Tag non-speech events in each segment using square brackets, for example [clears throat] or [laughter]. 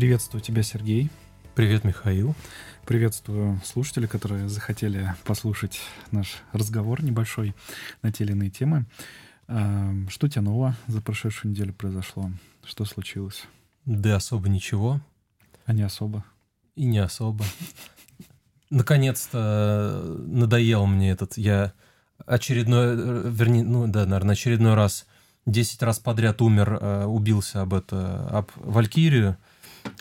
Приветствую тебя, Сергей. Привет, Михаил. Приветствую слушателей, которые захотели послушать наш разговор небольшой на те или иные темы. А, что у тебя нового за прошедшую неделю произошло? Что случилось? Да особо ничего. А не особо? И не особо. Наконец-то надоел мне этот... Я очередной... Вернее, ну да, наверное, очередной раз 10 раз подряд умер, э, убился об это, об Валькирию,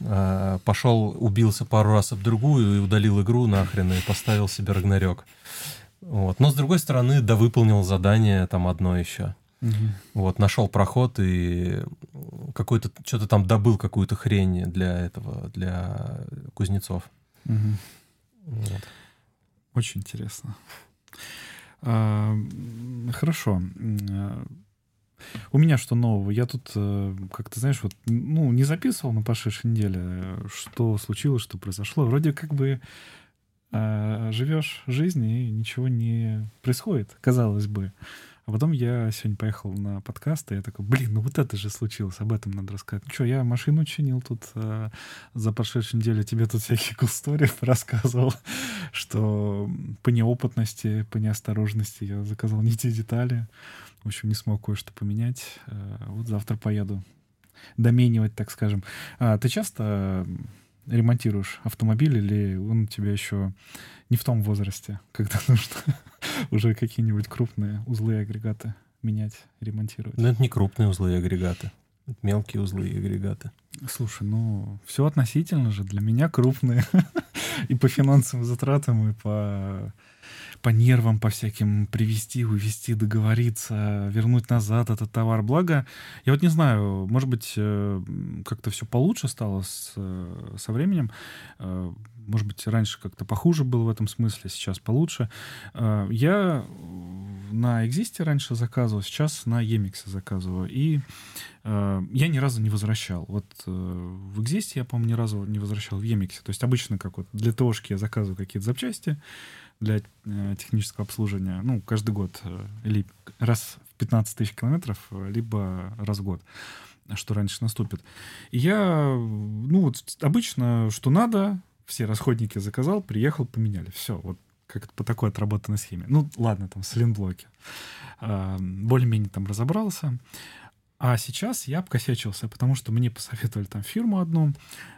э, пошел, убился пару раз об другую и удалил игру нахрен и поставил себе Рагнарёк. Вот. Но с другой стороны, да выполнил задание там одно еще. Угу. Вот, нашел проход и какой-то, что-то там добыл какую-то хрень для этого, для кузнецов. Угу. Вот. Очень интересно. А, хорошо. У меня что нового? Я тут, э, как ты знаешь, вот, ну, не записывал на прошедшей неделе, что случилось, что произошло. Вроде как бы э, живешь жизнь, и ничего не происходит, казалось бы. А потом я сегодня поехал на подкаст, и я такой, блин, ну вот это же случилось, об этом надо рассказать. Ну я машину чинил тут э, за прошедшую неделю, тебе тут всякие кулстори [laughs] рассказывал, что по неопытности, по неосторожности я заказал не те детали. В общем, не смог кое-что поменять. Э, вот завтра поеду доменивать, так скажем. А ты часто ремонтируешь автомобиль или он у тебя еще не в том возрасте, [laughs] когда нужно [laughs] уже какие-нибудь крупные узлы и агрегаты менять, ремонтировать? Ну, это не крупные узлы и агрегаты. Это мелкие узлы и агрегаты. Слушай, ну, все относительно же. Для меня крупные. [laughs] и по финансовым затратам, и по по нервам, по всяким привести, увести, договориться, вернуть назад этот товар. Благо, я вот не знаю, может быть, э, как-то все получше стало с, э, со временем. Э, может быть, раньше как-то похуже было в этом смысле, сейчас получше. Я на Экзисте раньше заказывал, сейчас на Емиксе заказываю. И э, я ни разу не возвращал. Вот э, в Экзисте я, по-моему, ни разу не возвращал в Емиксе. То есть обычно как вот для ТОшки я заказываю какие-то запчасти, для э, технического обслуживания, ну, каждый год, э, или раз в 15 тысяч километров, э, либо раз в год, что раньше наступит. И я, ну, вот обычно, что надо, все расходники заказал, приехал, поменяли. Все, вот как по такой отработанной схеме. Ну, ладно, там, с. А, более-менее там разобрался. А сейчас я обкосячился, потому что мне посоветовали там фирму одну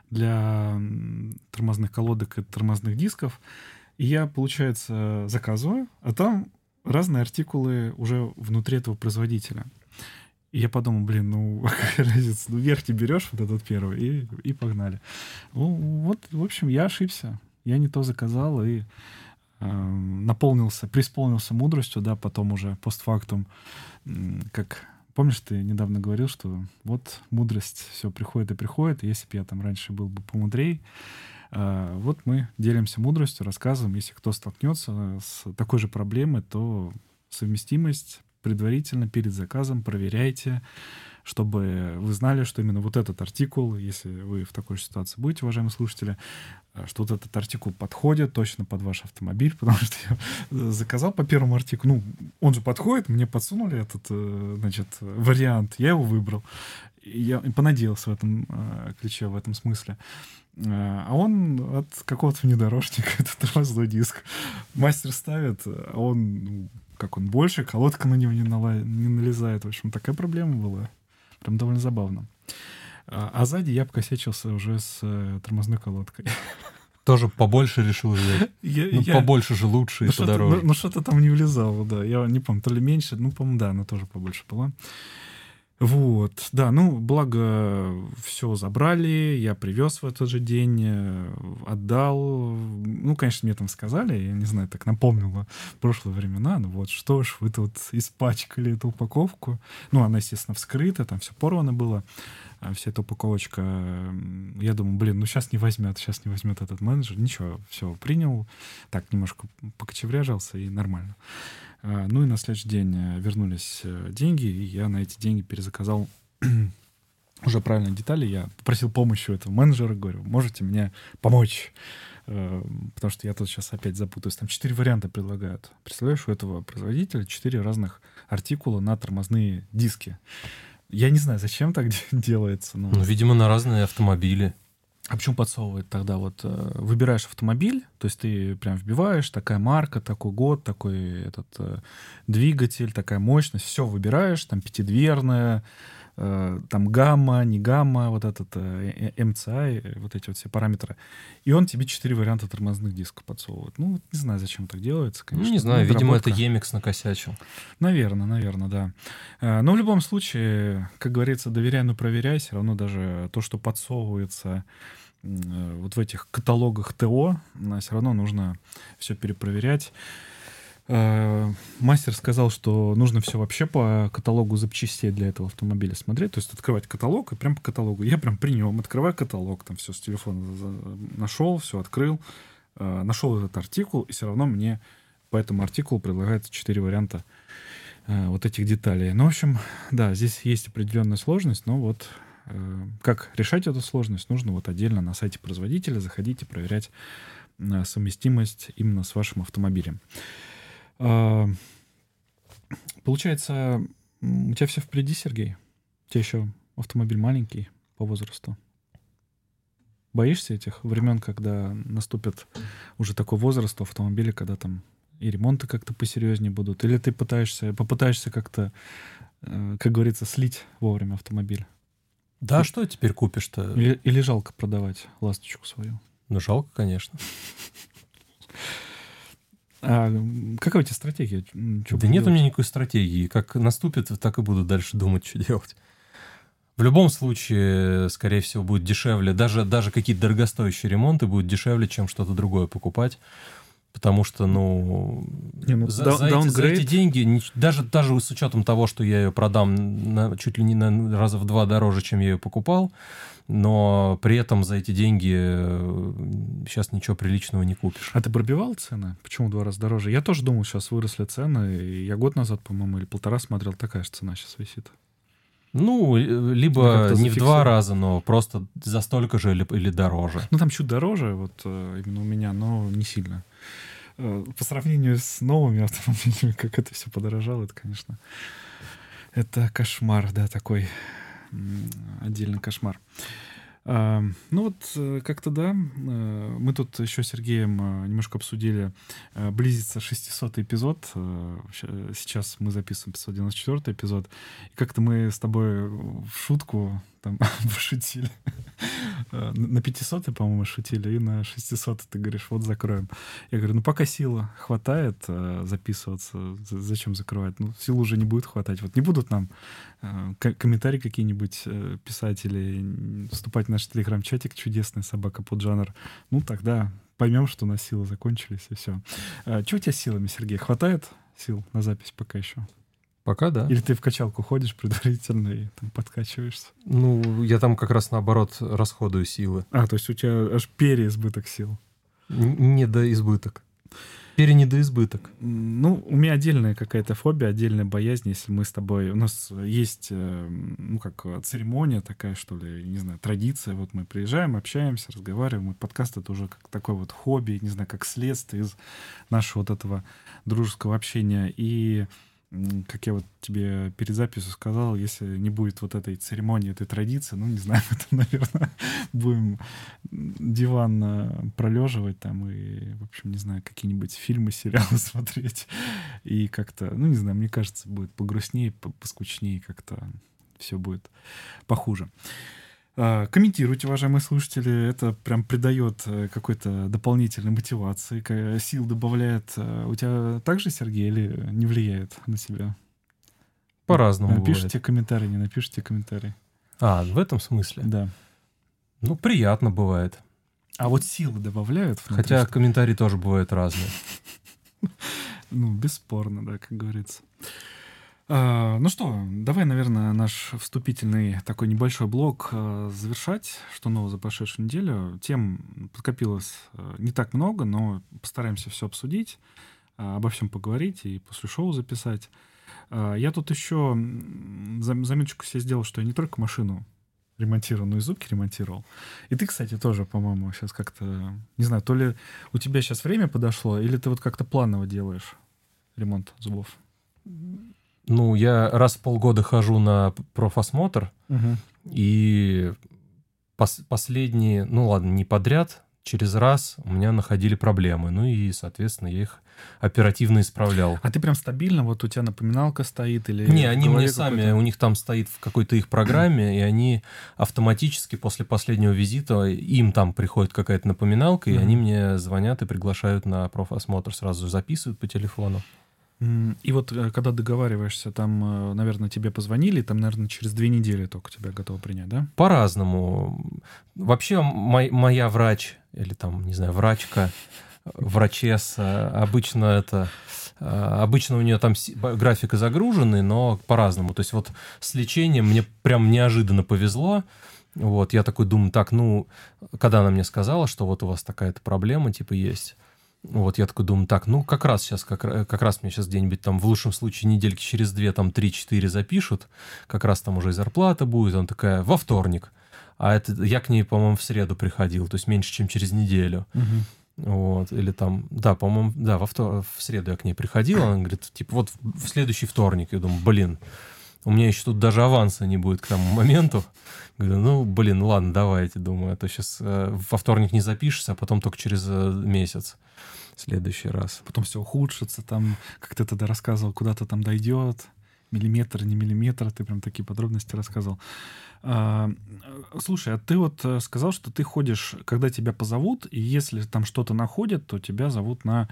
для тормозных колодок и тормозных дисков. И я, получается, заказываю, а там разные артикулы уже внутри этого производителя. И я подумал, блин, ну [laughs] какая разница, ну верхний берешь вот этот первый и, и погнали. Ну, вот, в общем, я ошибся. Я не то заказал и э, наполнился, преисполнился мудростью, да, потом уже постфактум, как Помнишь, ты недавно говорил, что вот мудрость все приходит и приходит. И если бы я там раньше был бы помудрей, а, вот мы делимся мудростью, рассказываем, если кто столкнется с такой же проблемой, то совместимость предварительно перед заказом. Проверяйте, чтобы вы знали, что именно вот этот артикул, если вы в такой ситуации будете, уважаемые слушатели, а, что вот этот артикул подходит точно под ваш автомобиль, [laughs] потому что я заказал по первому артикулу, ну, он же подходит, мне подсунули этот, э, значит, вариант, я его выбрал. Я понадеялся в этом э, ключе, в этом смысле. Э, а он от какого-то внедорожника, [laughs] этот тормозной диск. Мастер ставит, а он, ну, как он больше, колодка на него не, нала... не налезает. В общем, такая проблема была. Прям довольно забавно. А, а сзади я покосячился уже с э, тормозной колодкой. [laughs] Тоже побольше решил взять. [laughs] Я, ну, я... побольше же лучше ну, и подороже. Ну, ну что-то там не влезало, да. Я не помню, то ли меньше, ну, по-моему, да, она тоже побольше была. Вот, да, ну, благо все забрали, я привез в этот же день, э, отдал. Ну, конечно, мне там сказали, я не знаю, так напомнило прошлые времена, ну вот, что ж, вы тут испачкали эту упаковку. Ну, она, естественно, вскрыта, там все порвано было, а вся эта упаковочка. Я думаю, блин, ну сейчас не возьмет, сейчас не возьмет этот менеджер. Ничего, все, принял, так немножко покочевряжался и нормально. А, ну и на следующий день э, вернулись э, деньги, и я на эти деньги перезаказал [clears throat] уже правильные детали. Я попросил помощи у этого менеджера, говорю, можете мне помочь? Э, потому что я тут сейчас опять запутаюсь. Там четыре варианта предлагают. Представляешь, у этого производителя четыре разных артикула на тормозные диски. Я не знаю, зачем так [laughs] делается. Но... Ну, видимо, на разные автомобили. А почему подсовывает тогда? Вот э, выбираешь автомобиль, то есть ты прям вбиваешь, такая марка, такой год, такой этот э, двигатель, такая мощность, все выбираешь, там пятидверная, там гамма, не гамма, вот этот э, MCI, э, вот эти вот все параметры. И он тебе четыре варианта тормозных дисков подсовывает. Ну, не знаю, зачем так делается, конечно. Ну, не знаю, Ну, видимо, это. Емикс накосячил. Наверное, наверное, да. Э, Но в любом случае, как говорится, доверяй, но проверяй. Все равно даже то, что подсовывается э, вот в этих каталогах ТО, все равно нужно все перепроверять. Э, Мастер сказал, что нужно все вообще по каталогу запчастей для этого автомобиля смотреть. То есть открывать каталог и прям по каталогу. Я прям при нем открываю каталог, там все с телефона нашел, все открыл, э, нашел этот артикул, и все равно мне по этому артикулу предлагается четыре варианта э, вот этих деталей. Ну, в общем, да, здесь есть определенная сложность, но вот как решать эту сложность, нужно вот отдельно на сайте производителя заходить и проверять совместимость именно с вашим автомобилем. А, Получается, у тебя все впереди, Сергей? У тебя еще автомобиль маленький по возрасту. Боишься этих времен, когда наступит уже такой возраст у автомобиля, когда там и ремонты как-то посерьезнее будут? Или ты пытаешься, попытаешься как-то, э, как говорится, слить вовремя автомобиль? Да, И- что теперь купишь-то? Или, или жалко продавать ласточку свою? Ну, жалко, конечно. [laughs] А м, какая у тебя стратегия? Чё да нет у делать? меня никакой стратегии. Как наступит, так и буду дальше думать, что делать. В любом случае, скорее всего, будет дешевле. Даже, даже какие-то дорогостоящие ремонты будут дешевле, чем что-то другое покупать. Потому что, ну, Не, ну, за, да- за эти, за эти деньги, даже, даже с учетом того, что я ее продам на- чуть ли не на раза в два дороже, чем я ее покупал, но при этом за эти деньги сейчас ничего приличного не купишь. А ты пробивал цены? Почему в два раза дороже? Я тоже думал, сейчас выросли цены. Я год назад, по-моему, или полтора смотрел, такая же цена сейчас висит. Ну, э, либо не в два раза, но просто за столько же или, или дороже. Ну, там чуть дороже, вот э, именно у меня, но не сильно. Э, По сравнению с новыми автомобилями, [laughs] как это все подорожало, это, конечно, это кошмар, да, такой отдельный кошмар. А, Ну вот э, как-то да, э, мы тут еще с Сергеем э, немножко обсудили, близится 600 эпизод, сейчас мы записываем 594 эпизод, и как-то мы с тобой в шутку там [laughs] пошутили. Э, На 500, по-моему, шутили, и на 600 ты говоришь, вот закроем. Я говорю, ну пока сила хватает э, записываться, зачем закрывать? Ну, сил уже не будет хватать. Вот не будут нам э, ко- комментарии какие-нибудь писать или вступать в наш телеграм-чатик чудесный собака под жанр. Ну, тогда поймем, что у нас силы закончились, и все. Что у тебя с силами, Сергей? Хватает сил на запись пока еще? Пока да. Или ты в качалку ходишь предварительно и там подкачиваешься? Ну, я там как раз наоборот расходую силы. А, то есть у тебя аж переизбыток сил. Н- Не до избыток. Перенедоизбыток. Ну, у меня отдельная какая-то фобия, отдельная боязнь, если мы с тобой... У нас есть, э, ну, как церемония такая, что ли, не знаю, традиция. Вот мы приезжаем, общаемся, разговариваем. И подкаст — это уже как такое вот хобби, не знаю, как следствие из нашего вот этого дружеского общения. И как я вот тебе перед записью сказал, если не будет вот этой церемонии, этой традиции, ну, не знаю, [laughs] мы там, наверное, будем диван э, пролеживать там и, в общем, не знаю, какие-нибудь фильмы, сериалы [laughs] смотреть. И как-то, ну, не знаю, мне кажется, будет погрустнее, по- поскучнее, как-то все будет похуже. А, Комментируйте, уважаемые слушатели, это прям придает э, какой-то дополнительной мотивации, сил добавляет. Э, У тебя также, Сергей, или не влияет на себя? По-разному Напишите бывает. комментарий, не напишите комментарий. А, в этом смысле? Да. Ну, приятно бывает. А вот силы добавляют? внутри, Хотя что- комментарии тоже бывают разные. [laughs] Ну, бесспорно, да, как говорится. А, ну что, давай, наверное, наш вступительный такой небольшой блок а, завершать. Что нового за прошедшую неделю? Тем подкопилось а, не так много, но постараемся все обсудить, а, обо всем поговорить и после шоу записать. Я тут еще зам- заметочку себе сделал, что я не только машину ремонтировал, но и зубки ремонтировал. И ты, кстати, тоже, по-моему, сейчас как-то, не знаю, то ли у тебя сейчас время подошло, или ты вот как-то планово делаешь ремонт зубов? Ну, я раз в полгода хожу на профосмотр, и пос, последние, ну ладно, не подряд, через раз у меня находили проблемы. Ну и, соответственно, я их оперативно исправлял. А ты прям стабильно, вот у тебя напоминалка стоит или... Не, они мне сами, у них там стоит в какой-то их программе, и они автоматически после последнего визита, им там приходит какая-то напоминалка, и они мне звонят и приглашают на профосмотр, сразу записывают по телефону. И вот э, когда договариваешься, там, э, наверное, тебе позвонили, там, наверное, через две недели только тебя готовы принять, да? По-разному. Вообще мой, моя врач, или там, не знаю, врачка, врачесса, обычно это... Э, обычно у нее там график загруженный, но по-разному. То есть вот с лечением мне прям неожиданно повезло. Вот, я такой думаю, так, ну, когда она мне сказала, что вот у вас такая-то проблема, типа, есть, вот я такой думаю, так, ну как раз сейчас, как, как раз мне сейчас где-нибудь там в лучшем случае недельки через две, там 3-4 запишут, как раз там уже и зарплата будет, он такая, во вторник. А это я к ней, по-моему, в среду приходил, то есть меньше, чем через неделю. Угу. Вот, или там, да, по-моему, да, во втор... в среду я к ней приходил, она говорит, типа, вот в следующий вторник. Я думаю, блин, у меня еще тут даже аванса не будет к тому моменту. Говорю, ну, блин, ладно, давайте, думаю, а то сейчас э, во вторник не запишешься, а потом только через э, месяц следующий раз. Потом все ухудшится, там, как ты тогда рассказывал, куда-то там дойдет, миллиметр, не миллиметр, ты прям такие подробности рассказывал. А, слушай, а ты вот э, сказал, что ты ходишь, когда тебя позовут, и если там что-то находят, то тебя зовут на,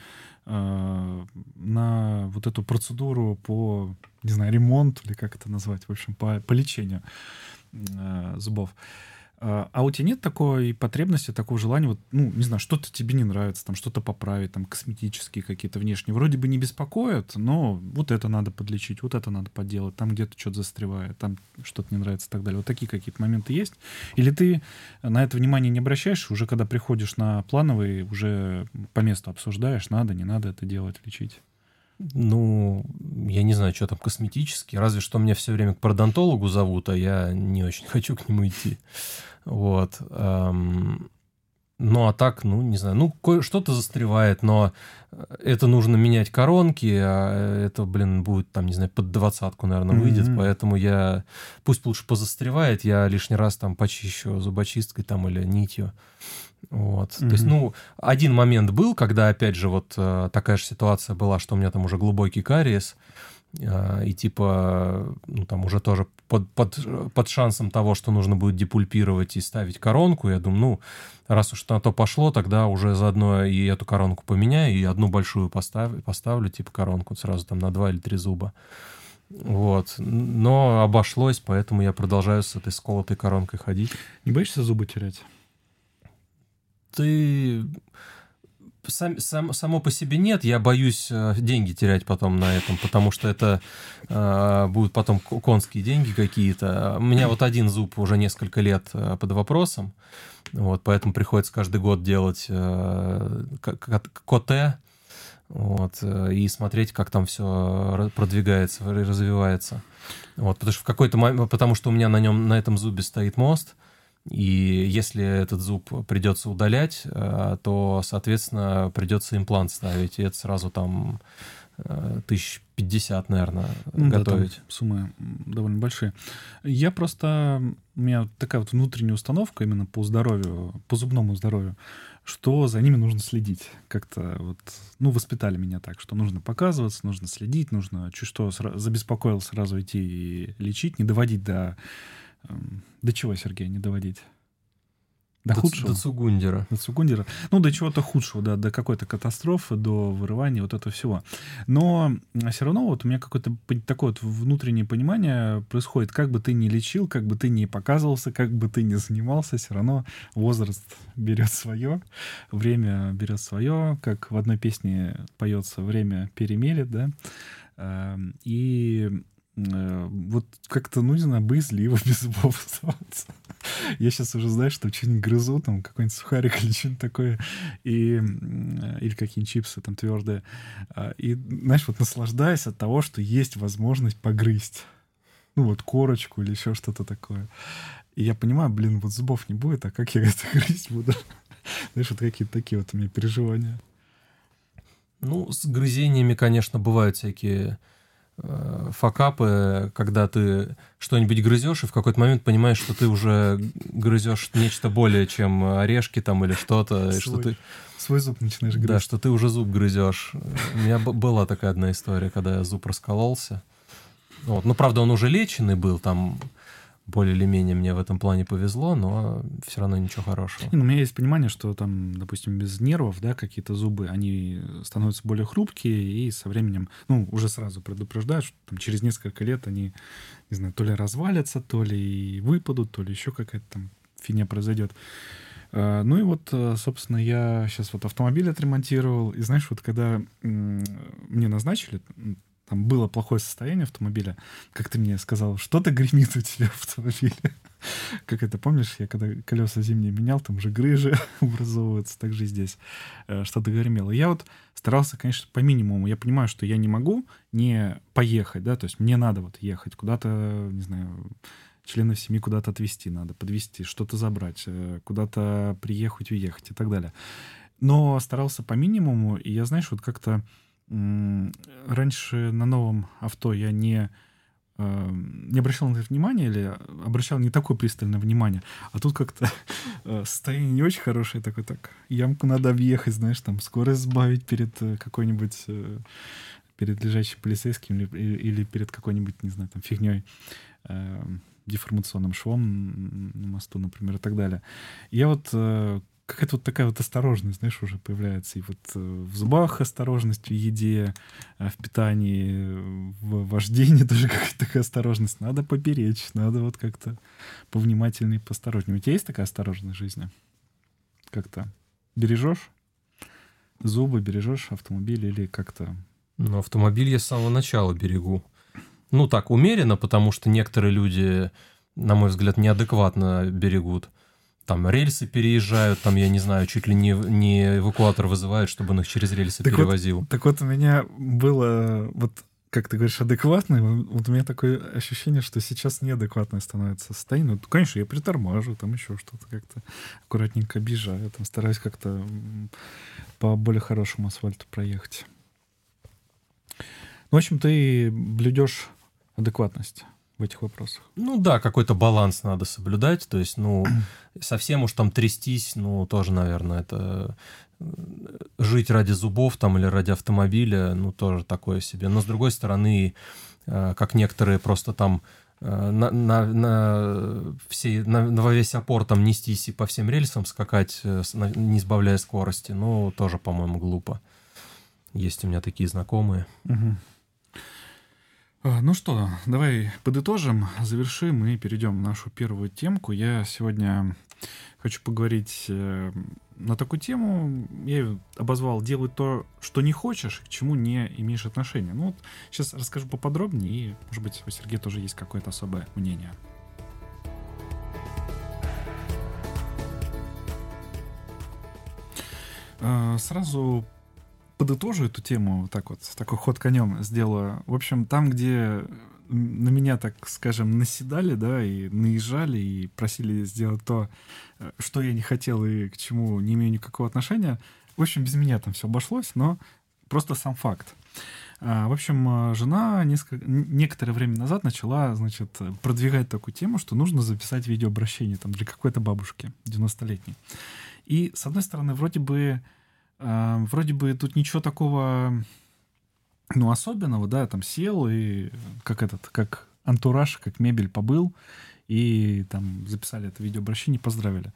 на вот эту процедуру по, не знаю, ремонту или как это назвать, в общем, по, по лечению э, зубов. А, а у тебя нет такой потребности, такого желания, вот, ну, не знаю, что-то тебе не нравится, там, что-то поправить, там, косметические какие-то внешние, вроде бы не беспокоят, но вот это надо подлечить, вот это надо поделать, там где-то что-то застревает, там что-то не нравится и так далее. Вот такие какие-то моменты есть? Или ты на это внимание не обращаешь, уже когда приходишь на плановый, уже по месту обсуждаешь, надо, не надо это делать, лечить? Ну, я не знаю, что там косметически. Разве что меня все время к пародонтологу зовут, а я не очень [laughs] хочу к нему идти. Вот. Ну, а так, ну, не знаю, ну, что-то застревает, но это нужно менять коронки, а это, блин, будет там, не знаю, под двадцатку, наверное, выйдет, mm-hmm. поэтому я, пусть лучше позастревает, я лишний раз там почищу зубочисткой там или нитью. Вот. Mm-hmm. То есть, ну, один момент был, когда, опять же, вот э, такая же ситуация была, что у меня там уже глубокий кариес, э, и типа, ну, там уже тоже под, под, под шансом того, что нужно будет депульпировать и ставить коронку, я думаю, ну, раз уж на то пошло, тогда уже заодно и эту коронку поменяю, и одну большую поставлю, поставлю типа коронку сразу там на два или три зуба. Вот. Но обошлось, поэтому я продолжаю с этой сколотой коронкой ходить. Не боишься зубы терять? Ты сам, сам, само по себе нет, я боюсь э, деньги терять потом на этом, потому что это э, будут потом конские деньги какие-то. У меня вот один зуб уже несколько лет э, под вопросом, вот, поэтому приходится каждый год делать э, КТ, вот, э, и смотреть, как там все продвигается, развивается. Вот, потому что в какой-то момент, потому что у меня на нем, на этом зубе стоит мост, и если этот зуб придется удалять, э, то, соответственно, придется имплант ставить. И это сразу там э, тысяч пятьдесят, наверное, ну, готовить. Да, суммы довольно большие. Я просто... У меня такая вот внутренняя установка именно по здоровью, по зубному здоровью, что за ними нужно следить. Как-то вот... Ну, воспитали меня так, что нужно показываться, нужно следить, нужно чуть что забеспокоил сразу идти и лечить, не доводить до Эм, до чего, Сергей, не доводить? До, до худшего? До Цугундера. До Цугундера. Ну, до чего-то худшего, да, до какой-то катастрофы, до вырывания вот этого всего. Но все равно вот у меня какое-то такое вот внутреннее понимание происходит. Как бы ты ни лечил, как бы ты ни показывался, как бы ты ни занимался, все равно возраст берет свое, время берет свое, как в одной песне поется «Время перемелет», да, эм, и вот как-то, ну, не знаю, боязливо [laughs] без зубов оставаться. Я сейчас уже знаю, что что-нибудь грызу, там, какой-нибудь сухарик или что-нибудь такое, и, или какие-нибудь чипсы там твердые. А, и, знаешь, вот наслаждаясь от того, что есть возможность погрызть. Ну, вот корочку или еще что-то такое. И я понимаю, блин, вот зубов не будет, а как я это [laughs] грызть буду? Знаешь, вот какие-то такие вот у меня переживания. Ну, с грызениями, конечно, бывают всякие Э, факапы, когда ты что-нибудь грызешь, и в какой-то момент понимаешь, что ты уже грызешь нечто более, чем орешки там или что-то, и что ты свой зуб начинаешь грызть. Да, что ты уже зуб грызешь. У меня была такая одна история, когда я зуб раскололся. Вот. Ну, правда, он уже леченный был, там более или менее мне в этом плане повезло, но все равно ничего хорошего. И, ну, у меня есть понимание, что там, допустим, без нервов, да, какие-то зубы, они становятся более хрупкие, и со временем, ну, уже сразу предупреждают, что там, через несколько лет они, не знаю, то ли развалятся, то ли выпадут, то ли еще какая-то там фигня произойдет. А, ну и вот, э, собственно, я сейчас вот автомобиль отремонтировал, и знаешь, вот когда мне назначили, там было плохое состояние автомобиля, как ты мне сказал, что-то гремит у тебя в автомобиле. [laughs] Как это помнишь, я когда колеса зимние менял, там же грыжи [laughs] образовываются, так же здесь э, что-то гремело. Я вот старался, конечно, по минимуму. Я понимаю, что я не могу не поехать, да, то есть мне надо вот ехать куда-то, не знаю, членов семьи куда-то отвезти надо, подвезти, что-то забрать, э, куда-то приехать, уехать и так далее. Но старался по минимуму, и я, знаешь, вот как-то раньше на новом авто я не э, не обращал на это внимания или обращал не такое пристальное внимание, а тут как-то [laughs] э, состояние не очень хорошее, такое так, ямку надо объехать, знаешь, там скорость сбавить перед какой-нибудь перед лежащим полицейским или, или перед какой-нибудь, не знаю, там фигней деформационным швом на мосту, например, и так далее. Я вот э, какая-то вот такая вот осторожность, знаешь, уже появляется. И вот э, в зубах осторожность, в еде, э, в питании, в вождении [laughs] тоже какая-то такая осторожность. Надо поберечь, надо вот как-то повнимательнее, поосторожнее. У тебя есть такая осторожность в жизни? Как-то бережешь зубы, бережешь автомобиль или как-то... Ну, автомобиль я с самого начала берегу. Ну, так, умеренно, потому что некоторые люди, на мой взгляд, неадекватно берегут. Там рельсы переезжают, там, я не знаю, чуть ли не, не эвакуатор вызывают, чтобы он их через рельсы так перевозил. Вот, так вот у меня было, вот как ты говоришь, адекватный, вот у меня такое ощущение, что сейчас неадекватное становится состояние. Ну, конечно, я приторможу, там еще что-то как-то аккуратненько объезжаю, там стараюсь как-то по более хорошему асфальту проехать. Ну, в общем, ты блюдешь адекватность в этих вопросах. Ну да, какой-то баланс надо соблюдать. То есть, ну, [clears throat] совсем уж там трястись, ну, тоже, наверное, это э, жить ради зубов там или ради автомобиля, ну, тоже такое себе. Но, с другой стороны, э, как некоторые просто там э, на, на, на, все, на, на весь опор там нестись и по всем рельсам скакать, не сбавляя скорости, ну, тоже, по-моему, глупо. Есть у меня такие знакомые. Угу. А, ну что, давай подытожим, завершим и перейдем нашу первую темку. Я сегодня хочу поговорить э, на такую тему. Я ее обозвал «Делай то, что не хочешь, к чему не имеешь отношения». Ну вот сейчас расскажу поподробнее, и, может быть, у Сергея тоже есть какое-то особое мнение. А, сразу подытожу эту тему, вот так вот, такой ход конем сделаю. В общем, там, где на меня, так скажем, наседали, да, и наезжали, и просили сделать то, э, что я не хотел и к чему не имею никакого отношения, в общем, без меня там все обошлось, но просто сам факт. А, в общем, жена несколько, некоторое время назад начала, значит, продвигать такую тему, что нужно записать видеообращение там для какой-то бабушки 90-летней. И, с одной стороны, вроде бы а, вроде бы тут ничего такого, ну, особенного, да, там сел и как этот, как антураж, как мебель побыл, и там записали это видеообращение, поздравили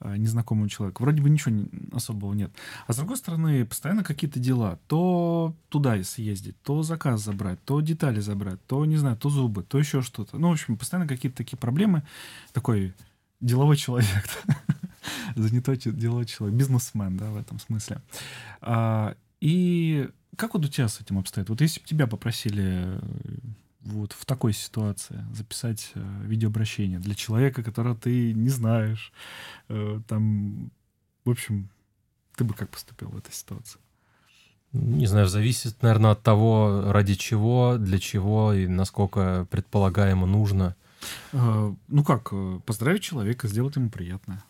э, незнакомого человека. Вроде бы ничего особого нет. А с другой стороны, постоянно какие-то дела. То туда съездить, то заказ забрать, то детали забрать, то, не знаю, то зубы, то еще что-то. Ну, в общем, постоянно какие-то такие проблемы. Такой деловой [laughs] человек. [laughs] занятой деловой человек, бизнесмен, да, в этом смысле. А, и как вот у тебя с этим обстоит? Вот если бы тебя попросили э, вот в такой ситуации записать э, видеообращение для человека, которого ты не знаешь, э, там, в общем, ты бы как поступил в этой ситуации? Не знаю, зависит, наверное, от того, ради чего, для чего и насколько предполагаемо нужно. Ну как, поздравить человека, сделать ему приятное.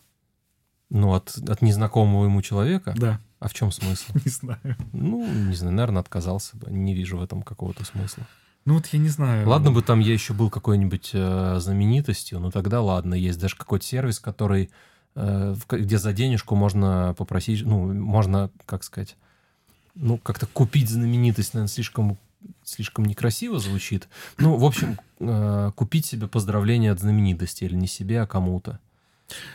Ну, от, от незнакомого ему человека? Да. А в чем смысл? [laughs] Не знаю. Ну, не знаю, наверное, отказался бы. Не вижу в этом какого-то смысла. Ну вот я не знаю. Ладно бы там я еще был какой-нибудь э, знаменитостью, но тогда ладно, есть даже какой-то сервис, который, э, где за денежку можно попросить, ну, можно, как сказать, ну, как-то купить знаменитость, наверное, слишком, слишком некрасиво звучит. Ну, в общем, э, купить себе поздравление от знаменитости, или не себе, а кому-то.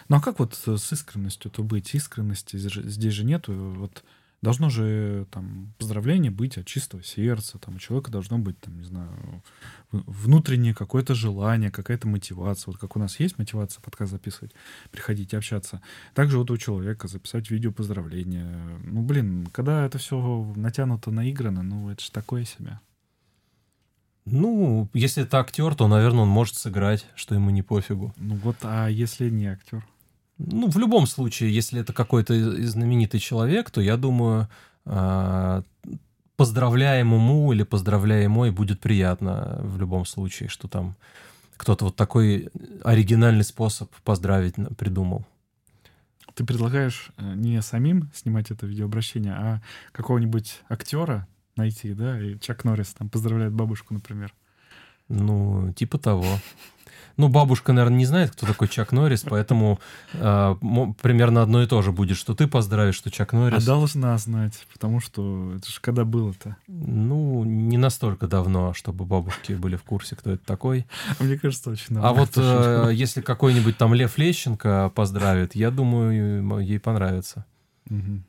Ну а как вот с искренностью-то быть? Искренности здесь же- нету. Вот должно же там поздравление быть от чистого сердца. Там у человека должно быть, там, не знаю, внутреннее какое-то желание, какая-то мотивация. Вот как у нас есть мотивация подкаст записывать, приходить общаться. Также вот у человека записать видео поздравления. Ну, блин, когда это все натянуто, наиграно, ну, это же такое себе. Ну, если это актер, то, наверное, он может сыграть, что ему не пофигу. Ну вот, а если не актер? Ну, в любом случае, если это какой-то знаменитый человек, то я думаю, а, поздравляемому или поздравляемой будет приятно в любом случае, что там кто-то вот такой оригинальный способ поздравить придумал. Ты предлагаешь э, не самим снимать это видеообращение, а какого-нибудь актера найти, да, и Чак Норрис там поздравляет бабушку, например. Ну, типа того. Ну, бабушка, наверное, не знает, кто такой Чак Норрис, поэтому а, мо- примерно одно и то же будет, что ты поздравишь, что Чак А Норрис. должна знать, потому что это же когда было-то. Ну, не настолько давно, чтобы бабушки были в курсе, кто это такой. А Мне кажется, очень А давно вот это прошло. э, если какой-нибудь там Лев Лещенко поздравит, я думаю, ей понравится. Мгм.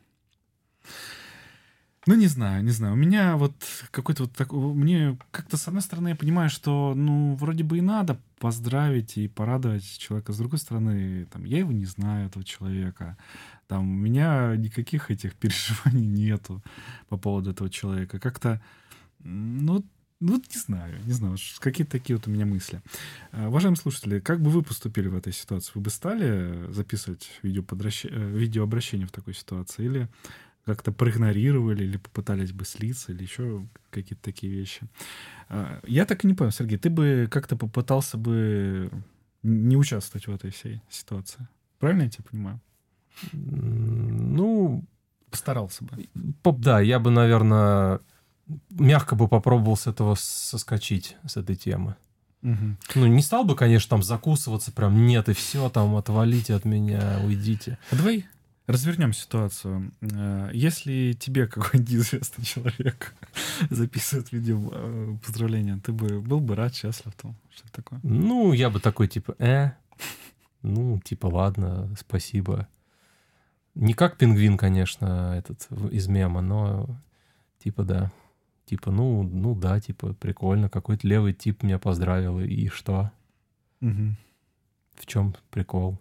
Ну, не знаю, не знаю. У меня вот какой-то вот такой... Мне как-то, с одной стороны, я понимаю, что, ну, вроде бы и надо поздравить и порадовать человека. С другой стороны, там, я его не знаю, этого человека. Там, у меня никаких этих переживаний [laughs] нету по поводу этого человека. Как-то, ну, ну, вот не знаю, не знаю, какие-то такие вот у меня мысли. А, Уважаемые слушатели, как бы вы поступили в этой ситуации? Вы бы стали записывать видеоподращ- э, видеообращение в такой ситуации? Или как-то проигнорировали, или попытались бы слиться, или еще какие-то такие вещи? А, Я так и не понял, Сергей, ты бы как-то попытался бы не участвовать в этой всей ситуации? Правильно я тебя понимаю? Ну, Постарался бы. да, я бы, наверное, мягко бы попробовал с этого соскочить, с этой темы. Мгм. Ну, не стал бы, конечно, там закусываться, прям нет, и все, там, отвалите от меня, уйдите. А давай развернем ситуацию. Э, Если тебе [laughs] какой-нибудь известный человек [laughs] записывает видео э, поздравления, ты бы был бы рад, счастлив там, что это такое? Ну, я бы такой, типа, э, ну, типа, ладно, спасибо. Не как пингвин, конечно, этот из мема, но типа, да. Типа, ну, ну да, типа, прикольно, какой-то левый тип меня поздравил, и что? Мгм. В чем прикол?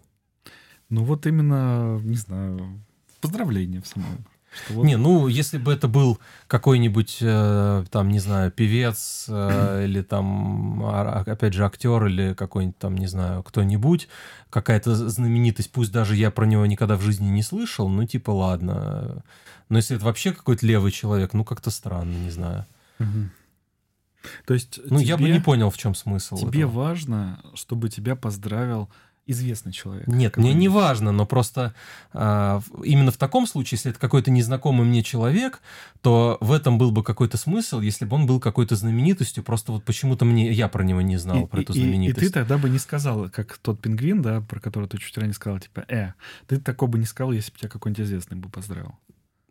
Ну вот именно, не знаю, поздравление в самом. Вот- Не, ну, если бы это был какой-нибудь, э, там, не знаю, певец э, [clears throat] или там, а- а- опять же, актер или какой-нибудь там, не знаю, кто-нибудь, какая-то знаменитость, пусть даже я про него никогда в жизни не слышал, ну, типа, ладно. Но если это вообще какой-то левый человек, ну, как-то странно, не знаю. То есть Ну, я бы тебе- не понял, в чем смысл. Тебе этого. важно, чтобы тебя поздравил известный человек. Нет, мне не важно, но просто а, именно в таком случае, если это какой-то незнакомый мне человек, то в этом был бы какой-то смысл, если бы он был какой-то знаменитостью, просто вот почему-то мне я про него не знал, И- про эту и- и- знаменитость. И, ты тогда бы не сказал, как тот пингвин, да, про который ты чуть ранее сказал, типа, э, ты такого бы не сказал, если бы тебя какой-нибудь известный бы поздравил.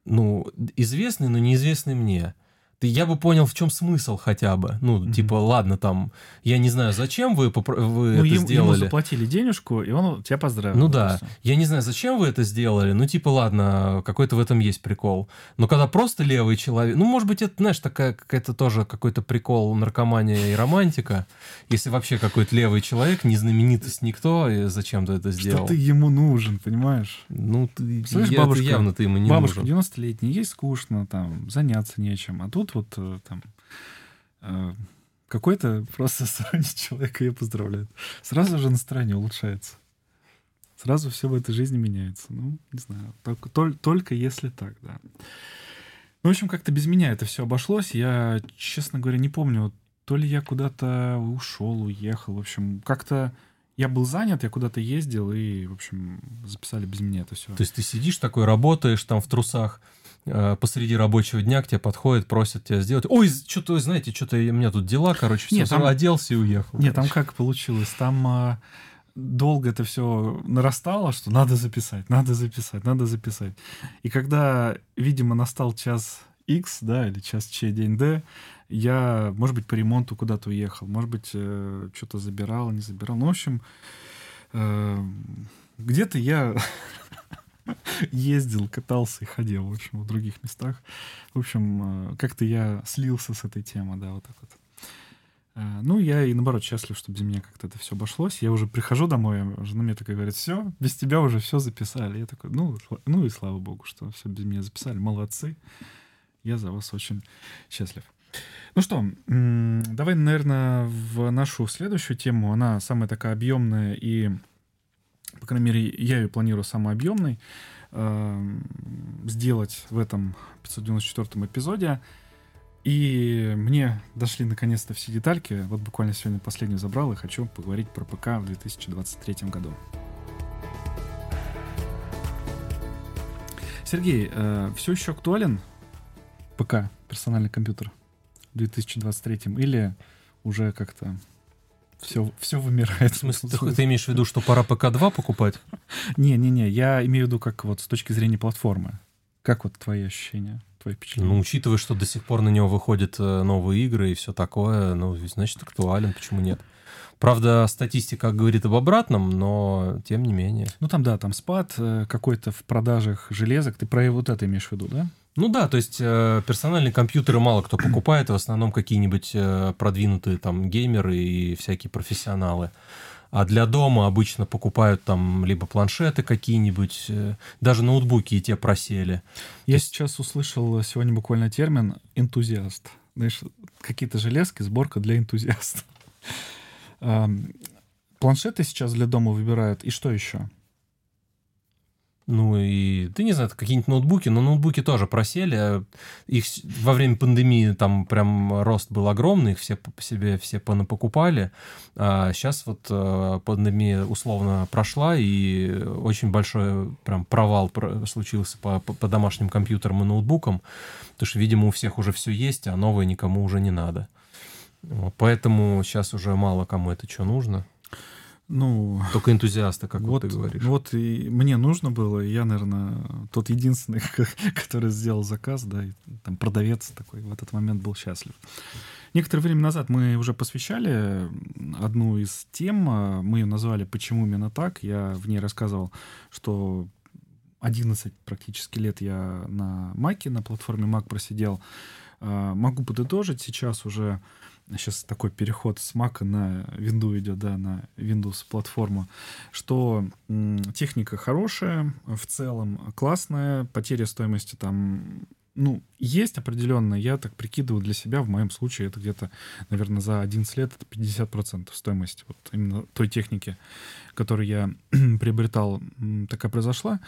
Ну, известный, но неизвестный мне. Я бы понял, в чем смысл хотя бы. Ну, Мгм. типа, ладно, там, я не знаю, зачем вы, попро- вы ну, это им- ему сделали. заплатили денежку, и он тебя поздравил. Ну да, я не знаю, зачем вы это сделали, ну типа ладно, какой-то в этом есть прикол. Но когда просто левый человек, ну может быть это, знаешь, такая какая-то тоже какой-то прикол наркомания и романтика, если вообще какой-то левый человек, не знаменитость никто, и зачем ты это Что сделал? ты ему нужен, понимаешь? Ну ты, я- бабушка- явно ты ему не Бабушка нужен. 90-летняя, ей скучно, там, заняться нечем. А тут вот э, там э, какой-то просто [laughs] сторонний человек ее поздравляет. Сразу же настроение улучшается. Сразу все в этой жизни меняется. Ну, не знаю. Только, тол- только если так, да. Ну, в общем, как-то без меня это все обошлось. Я, честно говоря, не помню, то ли я куда-то ушел, уехал. В общем, как-то я был занят, я куда-то ездил, и, в общем, записали без меня это все. То есть ты сидишь такой, работаешь там в трусах, посреди рабочего дня к тебе подходит, просит тебя сделать. Ой, что-то, знаете, что-то у меня тут дела, короче, все, Нет, там- оделся и уехал. Нет, там как получилось? Там а, долго это все нарастало, что надо записать, надо записать, надо записать. И когда, видимо, настал час X, да, или час Ч, день Д, я, может быть, по ремонту куда-то уехал, может быть, э, что-то забирал, не забирал. Ну, в общем, э, где-то я [laughs] ездил, катался и ходил, в общем, в других местах. В общем, э, как-то я слился с этой темой, да, вот так вот. Э, Ну, я и наоборот счастлив, что без меня как-то это все обошлось. Я уже прихожу домой, жена мне такая говорит, все, без тебя уже все записали. Я такой, ну, ну и слава богу, что все без меня записали. Молодцы. Я за вас очень счастлив. Ну что, давай, наверное, в нашу следующую тему. Она самая такая объемная и, по крайней мере, я ее планирую самой объемной эм, сделать в этом 594 эпизоде. И мне дошли наконец-то все детальки. Вот буквально сегодня последнюю забрал и хочу поговорить про ПК в 2023 году. Сергей, все еще актуален ПК, персональный компьютер в 2023 или уже как-то все, все вымирает? В смысле, ты, ты имеешь в виду, что пора ПК-2 покупать? Не-не-не, я имею в виду как вот с точки зрения платформы. Как вот твои ощущения, твои впечатления? Ну, учитывая, что до сих пор на него выходят э, новые игры и все такое, ну, значит, актуален, почему нет? Правда, статистика говорит об обратном, но тем не менее. Ну там, да, там спад э, какой-то в продажах железок. Ты про вот это имеешь в виду, да? Ну да, то есть э, персональные компьютеры мало кто покупает, в основном какие-нибудь э, продвинутые там геймеры и всякие профессионалы. А для дома обычно покупают там либо планшеты какие-нибудь, э, даже ноутбуки и те просели. Я есть- сейчас услышал сегодня буквально термин «энтузиаст». Знаешь, какие-то железки, сборка для энтузиаста. [laughs] Планшеты сейчас для дома выбирают. И что еще? Ну и, ты не знаю, какие-нибудь ноутбуки, но ноутбуки тоже просели. а Их во время пандемии там прям рост был огромный, их все себе все понапокупали. А сейчас вот э, пандемия условно прошла, и очень большой прям провал про- случился по, по- по домашним компьютерам и ноутбукам, потому что, видимо, у всех уже все есть, а новое никому уже не надо. Поэтому сейчас уже мало кому это что нужно. Ну, Только энтузиасты, как вот, вот ты говоришь. вот и мне нужно было, и я, наверное, тот единственный, [laughs] который сделал заказ, да, и там продавец такой в этот момент был счастлив. Некоторое время назад мы уже посвящали одну из тем, а, мы ее назвали «Почему именно так?». Я в ней рассказывал, что 11 практически лет я на Маке, на платформе Mac просидел. А, Могу подытожить, сейчас уже сейчас такой переход с Mac на Windows идет, да, на Windows платформу, что м, техника хорошая, в целом классная, потеря стоимости там, ну, есть определенно, я так прикидываю для себя, в моем случае это где-то, наверное, за 11 лет это 50% стоимости вот именно той техники, которую я [clears throat] приобретал, такая произошла.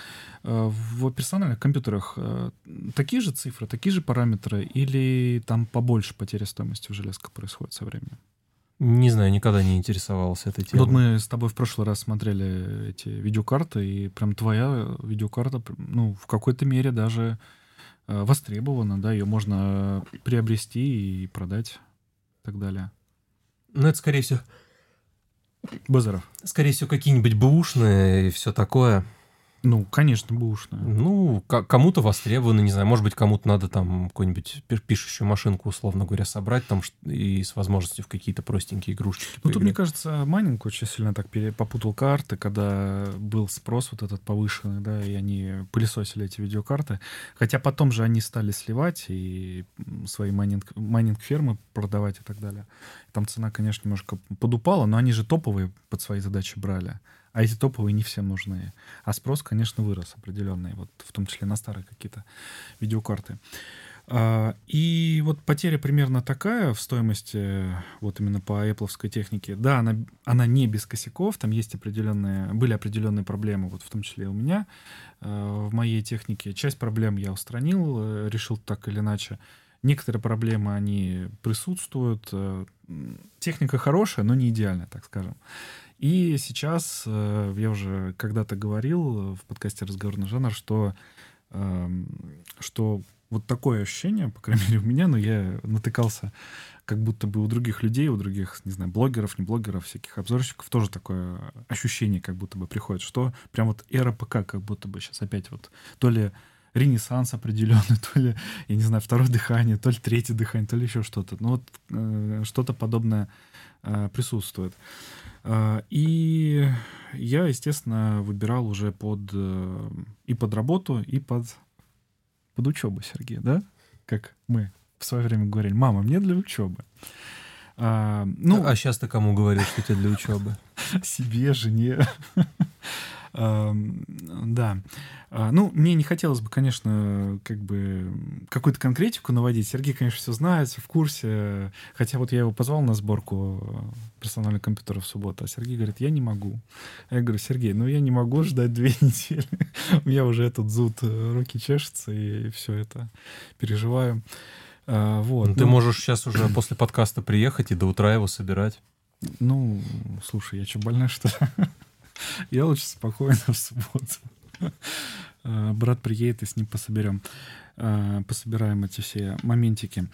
Э, В персональных компьютерах э, такие же цифры, такие же параметры или там побольше потеря стоимости в железках происходит со временем? Не знаю, никогда не интересовался этой темой. Вот мы с тобой в прошлый раз смотрели эти видеокарты, и прям твоя видеокарта, ну, в какой-то мере даже востребована, да, ее можно приобрести и продать и так далее. Ну, это, скорее всего, Базаров. скорее всего, какие-нибудь бэушные и все такое. Ну, конечно, бушная. Ну, кому-то востребованы, не знаю, может быть, кому-то надо там какую-нибудь пи- пишущую машинку, условно говоря, собрать там и с возможностью в какие-то простенькие игрушечки. Ну, тут, мне кажется, майнинг очень сильно так пере- попутал карты, когда был спрос вот этот повышенный, да, и они пылесосили эти видеокарты. Хотя потом же они стали сливать и свои майнинг, майнинг-фермы продавать и так далее. Там цена, конечно, немножко подупала, но они же топовые под свои задачи брали. А эти топовые не всем нужны. А спрос, конечно, вырос определенный, вот в том числе на старые какие-то видеокарты. А, И вот потеря примерно такая в стоимости, вот именно по Apple технике. Да, она, она не без косяков, там есть определенные, были определенные проблемы, вот в том числе у меня э, в моей технике. Часть проблем я устранил, э, решил так или иначе. Некоторые проблемы, они присутствуют. э, Техника хорошая, но не идеальная, так скажем. И сейчас, э, я уже когда-то говорил в подкасте «Разговорный жанр», что эм, что вот такое ощущение, по крайней мере, у меня, но я натыкался как будто бы у других людей, у других, не знаю, блогеров, не блогеров, всяких обзорщиков тоже такое ощущение как будто бы приходит, что прям вот эра ПК как будто бы сейчас опять вот то ли ренессанс определенный, [laughs] то ли, я не знаю, второе дыхание, то ли третье дыхание, то ли еще что-то. Ну вот э, что-то подобное э, присутствует. Э, и я, естественно, выбирал уже под э, и под работу, и под, под учебу, Сергей, да? Как мы в свое время говорили, мама, мне для учебы. А, ну, а сейчас ты кому говоришь, что тебе для учебы? [laughs] Себе, жене. [laughs] Да. А, ну, мне не хотелось бы, конечно, как бы какую-то конкретику наводить. Сергей, конечно, все знает, все в курсе. Хотя вот я его позвал на сборку персонального компьютера в субботу, а Сергей говорит, я не могу. Я говорю, Сергей, ну я не могу ждать две [laughs] недели. У меня уже этот зуд, э, руки чешутся, и все это переживаю. А, вот. Ну, ты ну, можешь сейчас уже после подкаста приехать и до утра его собирать. Ну, слушай, я что, больная, что ли? [laughs] [laughs] Я лучше спокойно в субботу. [laughs] А, брат приедет, и с ним пособерем. А, пособираем эти все моментики.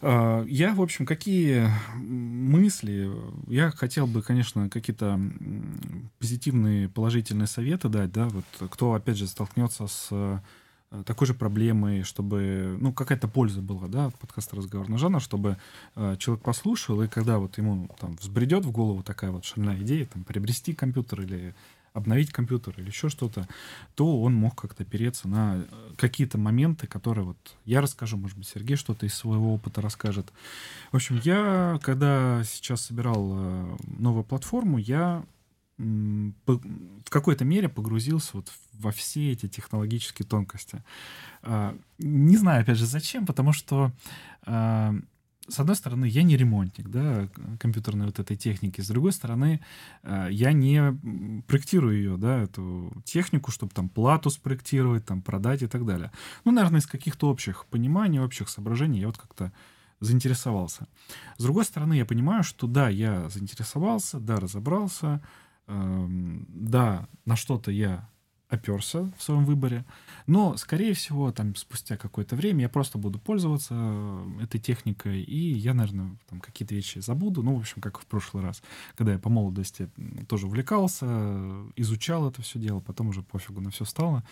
Я, в общем, какие мысли? Я хотел бы, конечно, какие-то позитивные, положительные советы дать, да, вот кто, опять же, столкнется с такой же проблемой, чтобы, ну, какая-то польза была, да, от подкаста «Разговорный жанр», чтобы э, человек послушал, и когда вот ему там взбредет в голову такая вот шальная идея, там, приобрести компьютер или обновить компьютер или еще что-то, то он мог как-то опереться на э, какие-то моменты, которые вот я расскажу, может быть, Сергей что-то из своего опыта расскажет. В общем, я, когда сейчас собирал э, новую платформу, я в какой-то мере погрузился вот во все эти технологические тонкости. А, не знаю, опять же, зачем, потому что а, с одной стороны, я не ремонтник, да, компьютерной вот этой техники. С другой стороны, а, я не проектирую ее, да, эту технику, чтобы там плату спроектировать, там продать и так далее. Ну, наверное, из каких-то общих пониманий, общих соображений я вот как-то заинтересовался. С другой стороны, я понимаю, что да, я заинтересовался, да, разобрался, да, на что-то я оперся в своем выборе, но, скорее всего, там, спустя какое-то время я просто буду пользоваться э, этой техникой, и я, наверное, там какие-то вещи забуду, ну, в общем, как в прошлый раз, когда я по молодости тоже увлекался, изучал это все дело, потом уже пофигу на все стало.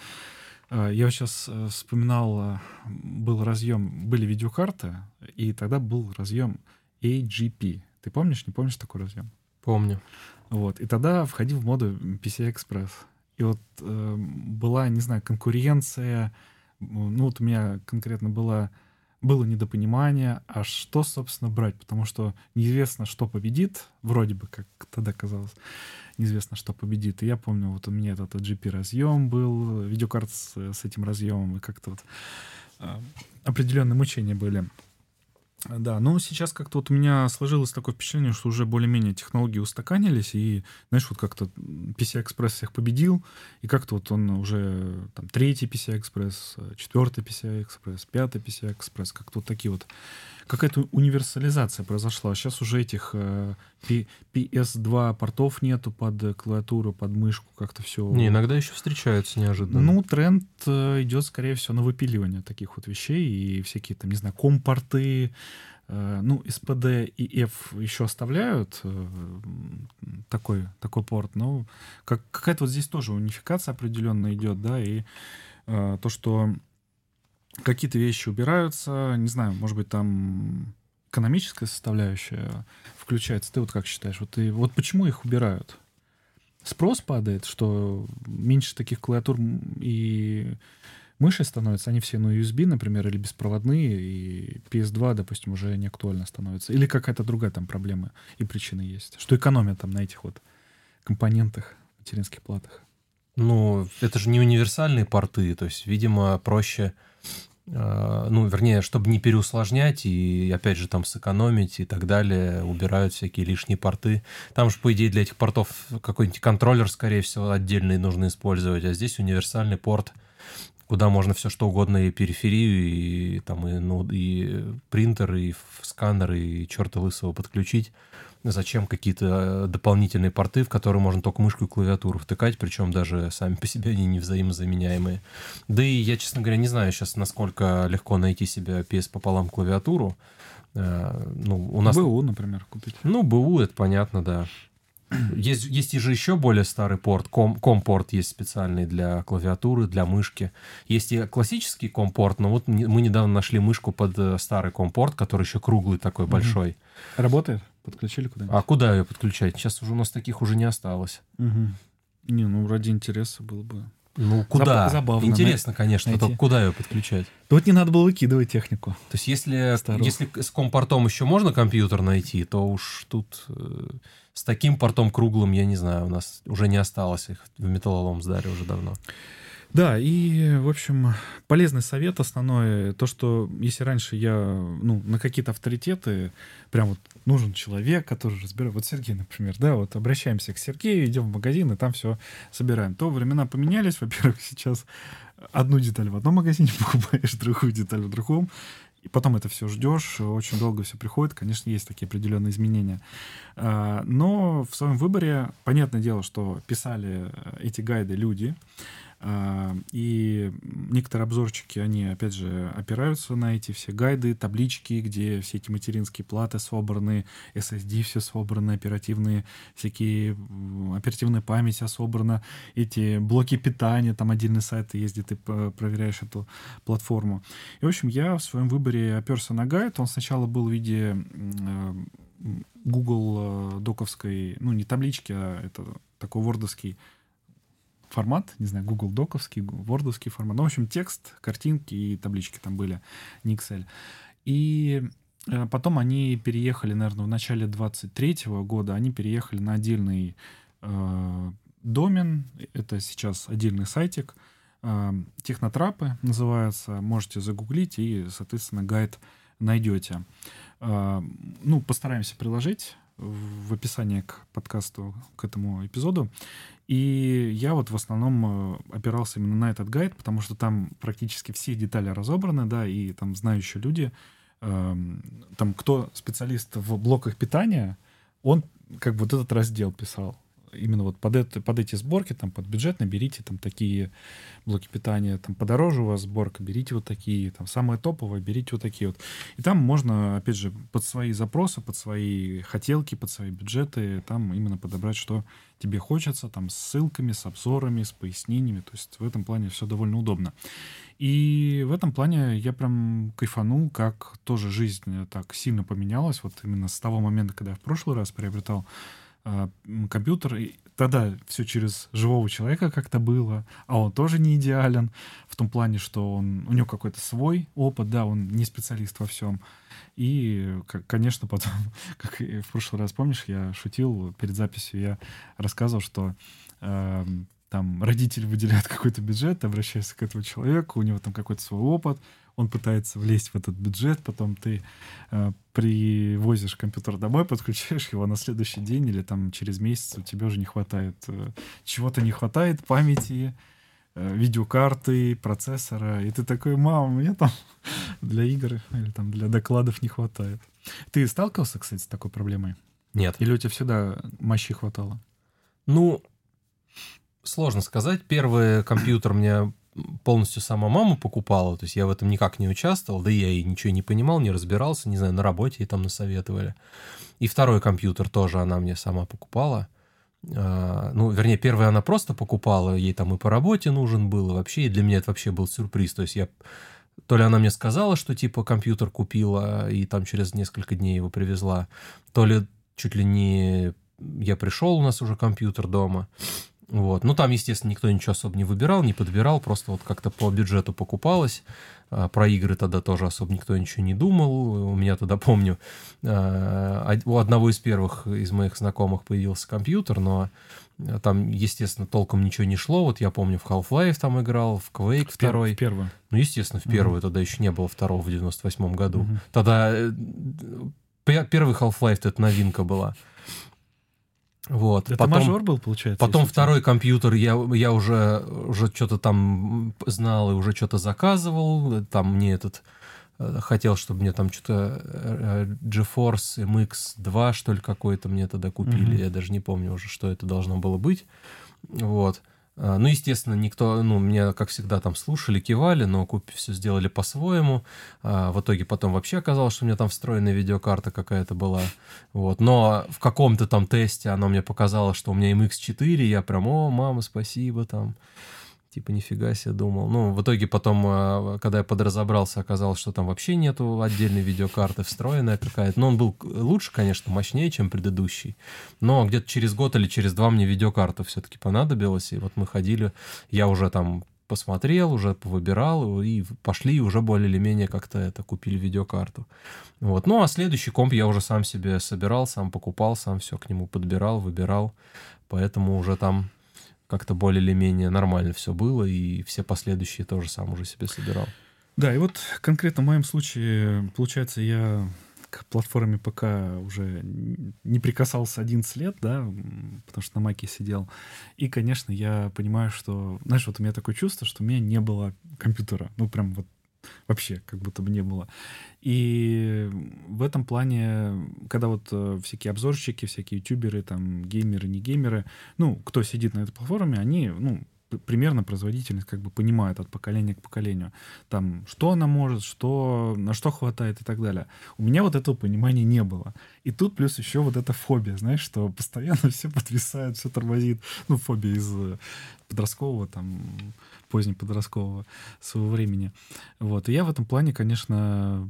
Э, я сейчас э, вспоминал, был разъем, были видеокарты, и тогда был разъем AGP. Ты помнишь, не помнишь такой разъем? Помню. Вот. И тогда входил в моду PCI-Express. И вот э, была, не знаю, конкуренция. Ну, вот у меня конкретно было, было недопонимание, а что, собственно, брать? Потому что неизвестно, что победит, вроде бы, как тогда казалось, неизвестно, что победит. И я помню, вот у меня этот GP-разъем был, видеокарт с, с этим разъемом, и как-то вот э, определенные мучения были. Да, ну сейчас как-то вот у меня сложилось такое впечатление, что уже более-менее технологии устаканились, и, знаешь, вот как-то PCI-Express всех победил, и как-то вот он уже там третий PCI-Express, четвертый PCI-Express, пятый PCI-Express, как-то вот такие вот какая-то универсализация произошла. Сейчас уже этих э, PS2 портов нету под клавиатуру, под мышку, как-то все. Не, иногда еще встречаются неожиданно. Ну, тренд э, идет, скорее всего, на выпиливание таких вот вещей и всякие там, не знаю, компорты, э, ну, SPD и F еще оставляют э, такой, такой порт, но как, какая-то вот здесь тоже унификация определенно идет, да, и то, что какие-то вещи убираются, не знаю, может быть, там экономическая составляющая включается. Ты вот как считаешь? Вот, и, вот почему их убирают? Спрос падает, что меньше таких клавиатур и мыши становятся, они все на USB, например, или беспроводные, и PS2, допустим, уже не актуально становится. Или какая-то другая там проблема и причина есть. Что экономят там на этих вот компонентах, материнских платах. Ну, это же не универсальные порты, то есть, видимо, проще ну, вернее, чтобы не переусложнять и, опять же, там сэкономить и так далее, убирают всякие лишние порты. Там же, по идее, для этих портов какой-нибудь контроллер, скорее всего, отдельный нужно использовать, а здесь универсальный порт, куда можно все что угодно, и периферию, и там и, ну, и принтер, и сканер, и черта лысого подключить. Зачем какие-то э, дополнительные порты, в которые можно только мышку и клавиатуру втыкать, причем даже сами по себе они не взаимозаменяемые. Да и я, честно говоря, не знаю сейчас, насколько легко найти себе PS пополам клавиатуру. Э, ну, у нас... БУ, например, купить. Ну, БУ, это понятно, да. [clears throat] Есть, есть и же еще более старый порт, ком, компорт есть специальный для клавиатуры, для мышки. Есть и классический компорт, но вот мы недавно нашли мышку под э, старый компорт, который еще круглый такой, большой. Работает? Подключили куда-нибудь? А куда ее подключать? Сейчас уже у нас таких уже не осталось. Угу. Не, ну ради интереса было бы. Ну, куда? Забавно. Интересно, конечно, найти. только куда ее подключать? Да вот не надо было выкидывать технику. То есть если, если с компортом еще можно компьютер найти, то уж тут э, с таким портом круглым, я не знаю, у нас уже не осталось их в металлолом сдали уже давно. Да, и, в общем, полезный совет основной, то, что если раньше я, ну, на какие-то авторитеты, прям вот нужен человек, который разбирает, вот Сергей, например, да, вот обращаемся к Сергею, идем в магазин и там все собираем, то времена поменялись, во-первых, сейчас одну деталь в одном магазине [laughs] покупаешь, другую деталь в другом, и потом это все ждешь, очень долго все приходит, конечно, есть такие определенные изменения. А, но в своем выборе, понятное дело, что писали эти гайды люди, и некоторые обзорчики, они, опять же, опираются на эти все гайды, таблички, где все эти материнские платы собраны, SSD все собраны, оперативные, всякие оперативная память собрана, эти блоки питания, там отдельный сайт есть, где ты проверяешь эту платформу. И, в общем, я в своем выборе оперся на гайд. Он сначала был в виде э, Google э, доковской, ну, не таблички, а это такой вордовский формат, не знаю, Google Доковский, Wordовский формат. Ну, в общем, текст, картинки и таблички там были, не Excel. И э, потом они переехали, наверное, в начале 23 года, они переехали на отдельный э, домен, это сейчас отдельный сайтик, э, Технотрапы называется, можете загуглить и, соответственно, гайд найдете. Э, ну, постараемся приложить в описании к подкасту, к этому эпизоду. И я вот в основном э, опирался именно на этот гайд, потому что там практически все детали разобраны, да, и там знающие люди, э, там кто специалист в блоках питания, он как бы вот этот раздел писал именно вот под, это, под эти сборки, там, под бюджет наберите там такие блоки питания, там, подороже у вас сборка, берите вот такие, там, самое топовое, берите вот такие вот. И там можно, опять же, под свои запросы, под свои хотелки, под свои бюджеты, там именно подобрать, что тебе хочется, там, с ссылками, с обзорами, с пояснениями, то есть в этом плане все довольно удобно. И в этом плане я прям кайфанул, как тоже жизнь так сильно поменялась, вот именно с того момента, когда я в прошлый раз приобретал а, компьютер, и тогда все через живого человека как-то было, а он тоже не идеален в том плане, что он, у него какой-то свой опыт, да, он не специалист во всем. И, конечно, потом, [laughs] как и в прошлый раз, помнишь, я шутил перед записью, я рассказывал, что э, там родители выделяют [laughs] какой-то бюджет, обращаются к этому человеку, у него там какой-то свой опыт, он пытается влезть в этот бюджет, потом ты э, привозишь компьютер домой, подключаешь его на следующий день или там через месяц у тебя уже не хватает, э, чего-то не хватает, памяти, э, видеокарты, процессора, и ты такой, мама, мне там [laughs] для игр или там для докладов не хватает. Ты сталкивался, кстати, с такой проблемой? Нет. Или у тебя всегда мощи хватало? Ну, сложно сказать. Первый компьютер мне полностью сама мама покупала, то есть я в этом никак не участвовал, да и я и ничего не понимал, не разбирался, не знаю, на работе и там насоветовали. И второй компьютер тоже она мне сама покупала. А, ну, вернее, первый она просто покупала, ей там и по работе нужен был, и вообще, и для меня это вообще был сюрприз, то есть я... То ли она мне сказала, что типа компьютер купила, и там через несколько дней его привезла, то ли чуть ли не я пришел, у нас уже компьютер дома. Вот. Ну, там, естественно, никто ничего особо не выбирал, не подбирал, просто вот как-то по бюджету покупалось. А, про игры тогда тоже особо никто ничего не думал. У меня тогда, [laughs] помню, а, у одного из первых из моих знакомых появился компьютер, но там, естественно, толком ничего не шло. Вот я помню, в Half-Life там играл, в Quake в второй. В первую. Ну, естественно, в первую. Mm-hmm. Тогда еще не было второго в 98 году. Mm-hmm. Тогда э, первый Half-Life это новинка была. Вот. Это потом, мажор был, получается? Потом второй компьютер я, я уже, уже что-то там знал и уже что-то заказывал. Там мне этот э, хотел, чтобы мне там что-то э, GeForce MX 2, что ли, какой-то мне тогда купили. Мгм. Я даже не помню уже, что это должно было быть. Вот. Ну, естественно, никто, ну, меня, как всегда, там слушали, кивали, но купи все сделали по-своему. А, В итоге потом вообще оказалось, что у меня там встроенная видеокарта какая-то была. Вот. Но в каком-то там тесте оно мне показало, что у меня MX4, я прям, о, мама, спасибо, там. Типа, нифига себе думал. Ну, в итоге потом, а, когда я подразобрался, оказалось, что там вообще нету отдельной видеокарты, встроенная какая-то. Но он был лучше, конечно, мощнее, чем предыдущий. Но где-то через год или через два мне видеокарта все-таки понадобилась. И вот мы ходили, я уже там посмотрел, уже повыбирал, и пошли, и уже более или менее как-то это, купили видеокарту. Вот. Ну, а следующий комп я уже сам себе собирал, сам покупал, сам все к нему подбирал, выбирал. Поэтому уже там как-то более или менее нормально все было, и все последующие тоже сам уже себе собирал. Да, и вот конкретно в моем случае, получается, я к платформе ПК уже не прикасался 11 лет, да, потому что на Маке сидел. И, конечно, я понимаю, что, знаешь, вот у меня такое чувство, что у меня не было компьютера. Ну, прям вот [laughs] вообще как будто бы не было. И в этом плане, когда вот э, всякие обзорщики, всякие ютуберы, там, геймеры, не геймеры, ну, кто сидит на этой платформе, они, ну, примерно производительность как бы понимают от поколения к поколению. Там, что она может, что, на что хватает и так далее. У меня вот этого понимания не было. И тут плюс еще вот эта фобия, знаешь, что [laughs] постоянно все подвисает, все тормозит. Ну, фобия из э, подросткового, там, позднеподросткового своего времени. Вот. И я в этом плане, конечно,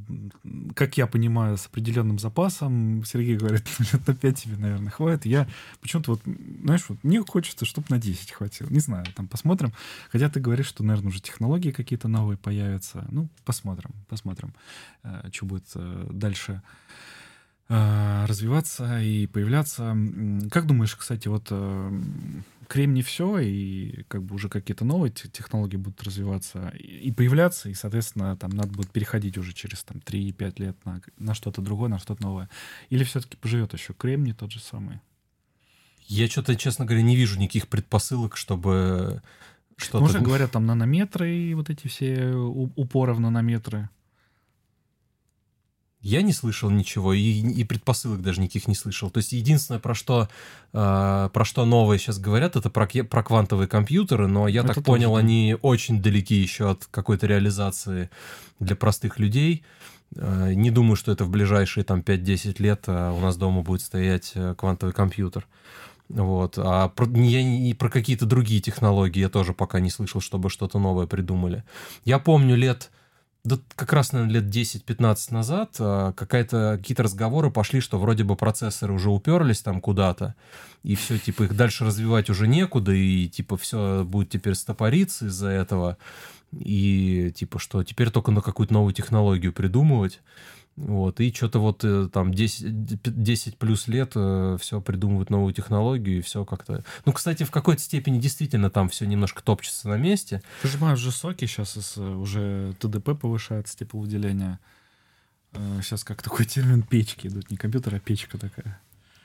как я понимаю, с определенным запасом, Сергей говорит, [laughs] «Ну, лет на 5 тебе, наверное, хватит. Я почему-то вот, знаешь, вот мне хочется, чтобы на 10 хватило. Не знаю, там посмотрим. Хотя ты говоришь, что, наверное, уже технологии какие-то новые появятся. Ну, посмотрим, посмотрим, что будет э, дальше э, развиваться и появляться. Как думаешь, кстати, вот э, кремний все, и как бы уже какие-то новые те- технологии будут развиваться и и появляться, и, соответственно, там надо будет переходить уже через там 3-5 лет на, на что-то другое, на что-то новое. Или все-таки поживет еще кремний тот же самый? Я что-то, честно говоря, не вижу никаких предпосылок, чтобы что-то... Уже говорят там нанометры и вот эти все упоры в нанометры. Я не слышал ничего, и, и предпосылок даже никаких не слышал. То есть единственное, про что, э, про что новое сейчас говорят, это про, про квантовые компьютеры, но я Это так тоже, понял, да. они очень далеки еще от какой-то реализации для простых людей. Э, не думаю, что это в ближайшие там 5-10 лет э, у нас дома будет стоять э, квантовый компьютер. Вот. А про, я не про какие-то другие технологии я тоже пока не слышал, чтобы что-то новое придумали. Я помню лет, да как раз, наверное, лет 10-15 назад а, какая-то, какие-то разговоры пошли, что вроде бы процессоры уже уперлись там куда-то, и все, типа, их дальше развивать уже некуда, и, типа, все будет теперь стопориться из-за этого, и, типа, что теперь только на какую-то новую технологию придумывать. Вот, и что-то вот э, там 10, 10 плюс лет все придумывают новую технологию, и все как-то... Ну, кстати, в какой-то степени действительно там все немножко топчется на месте. Выжимают же соки, сейчас уже ТДП повышается, тепловыделение. Сейчас как такой термин печки идут, не компьютер, а печка такая.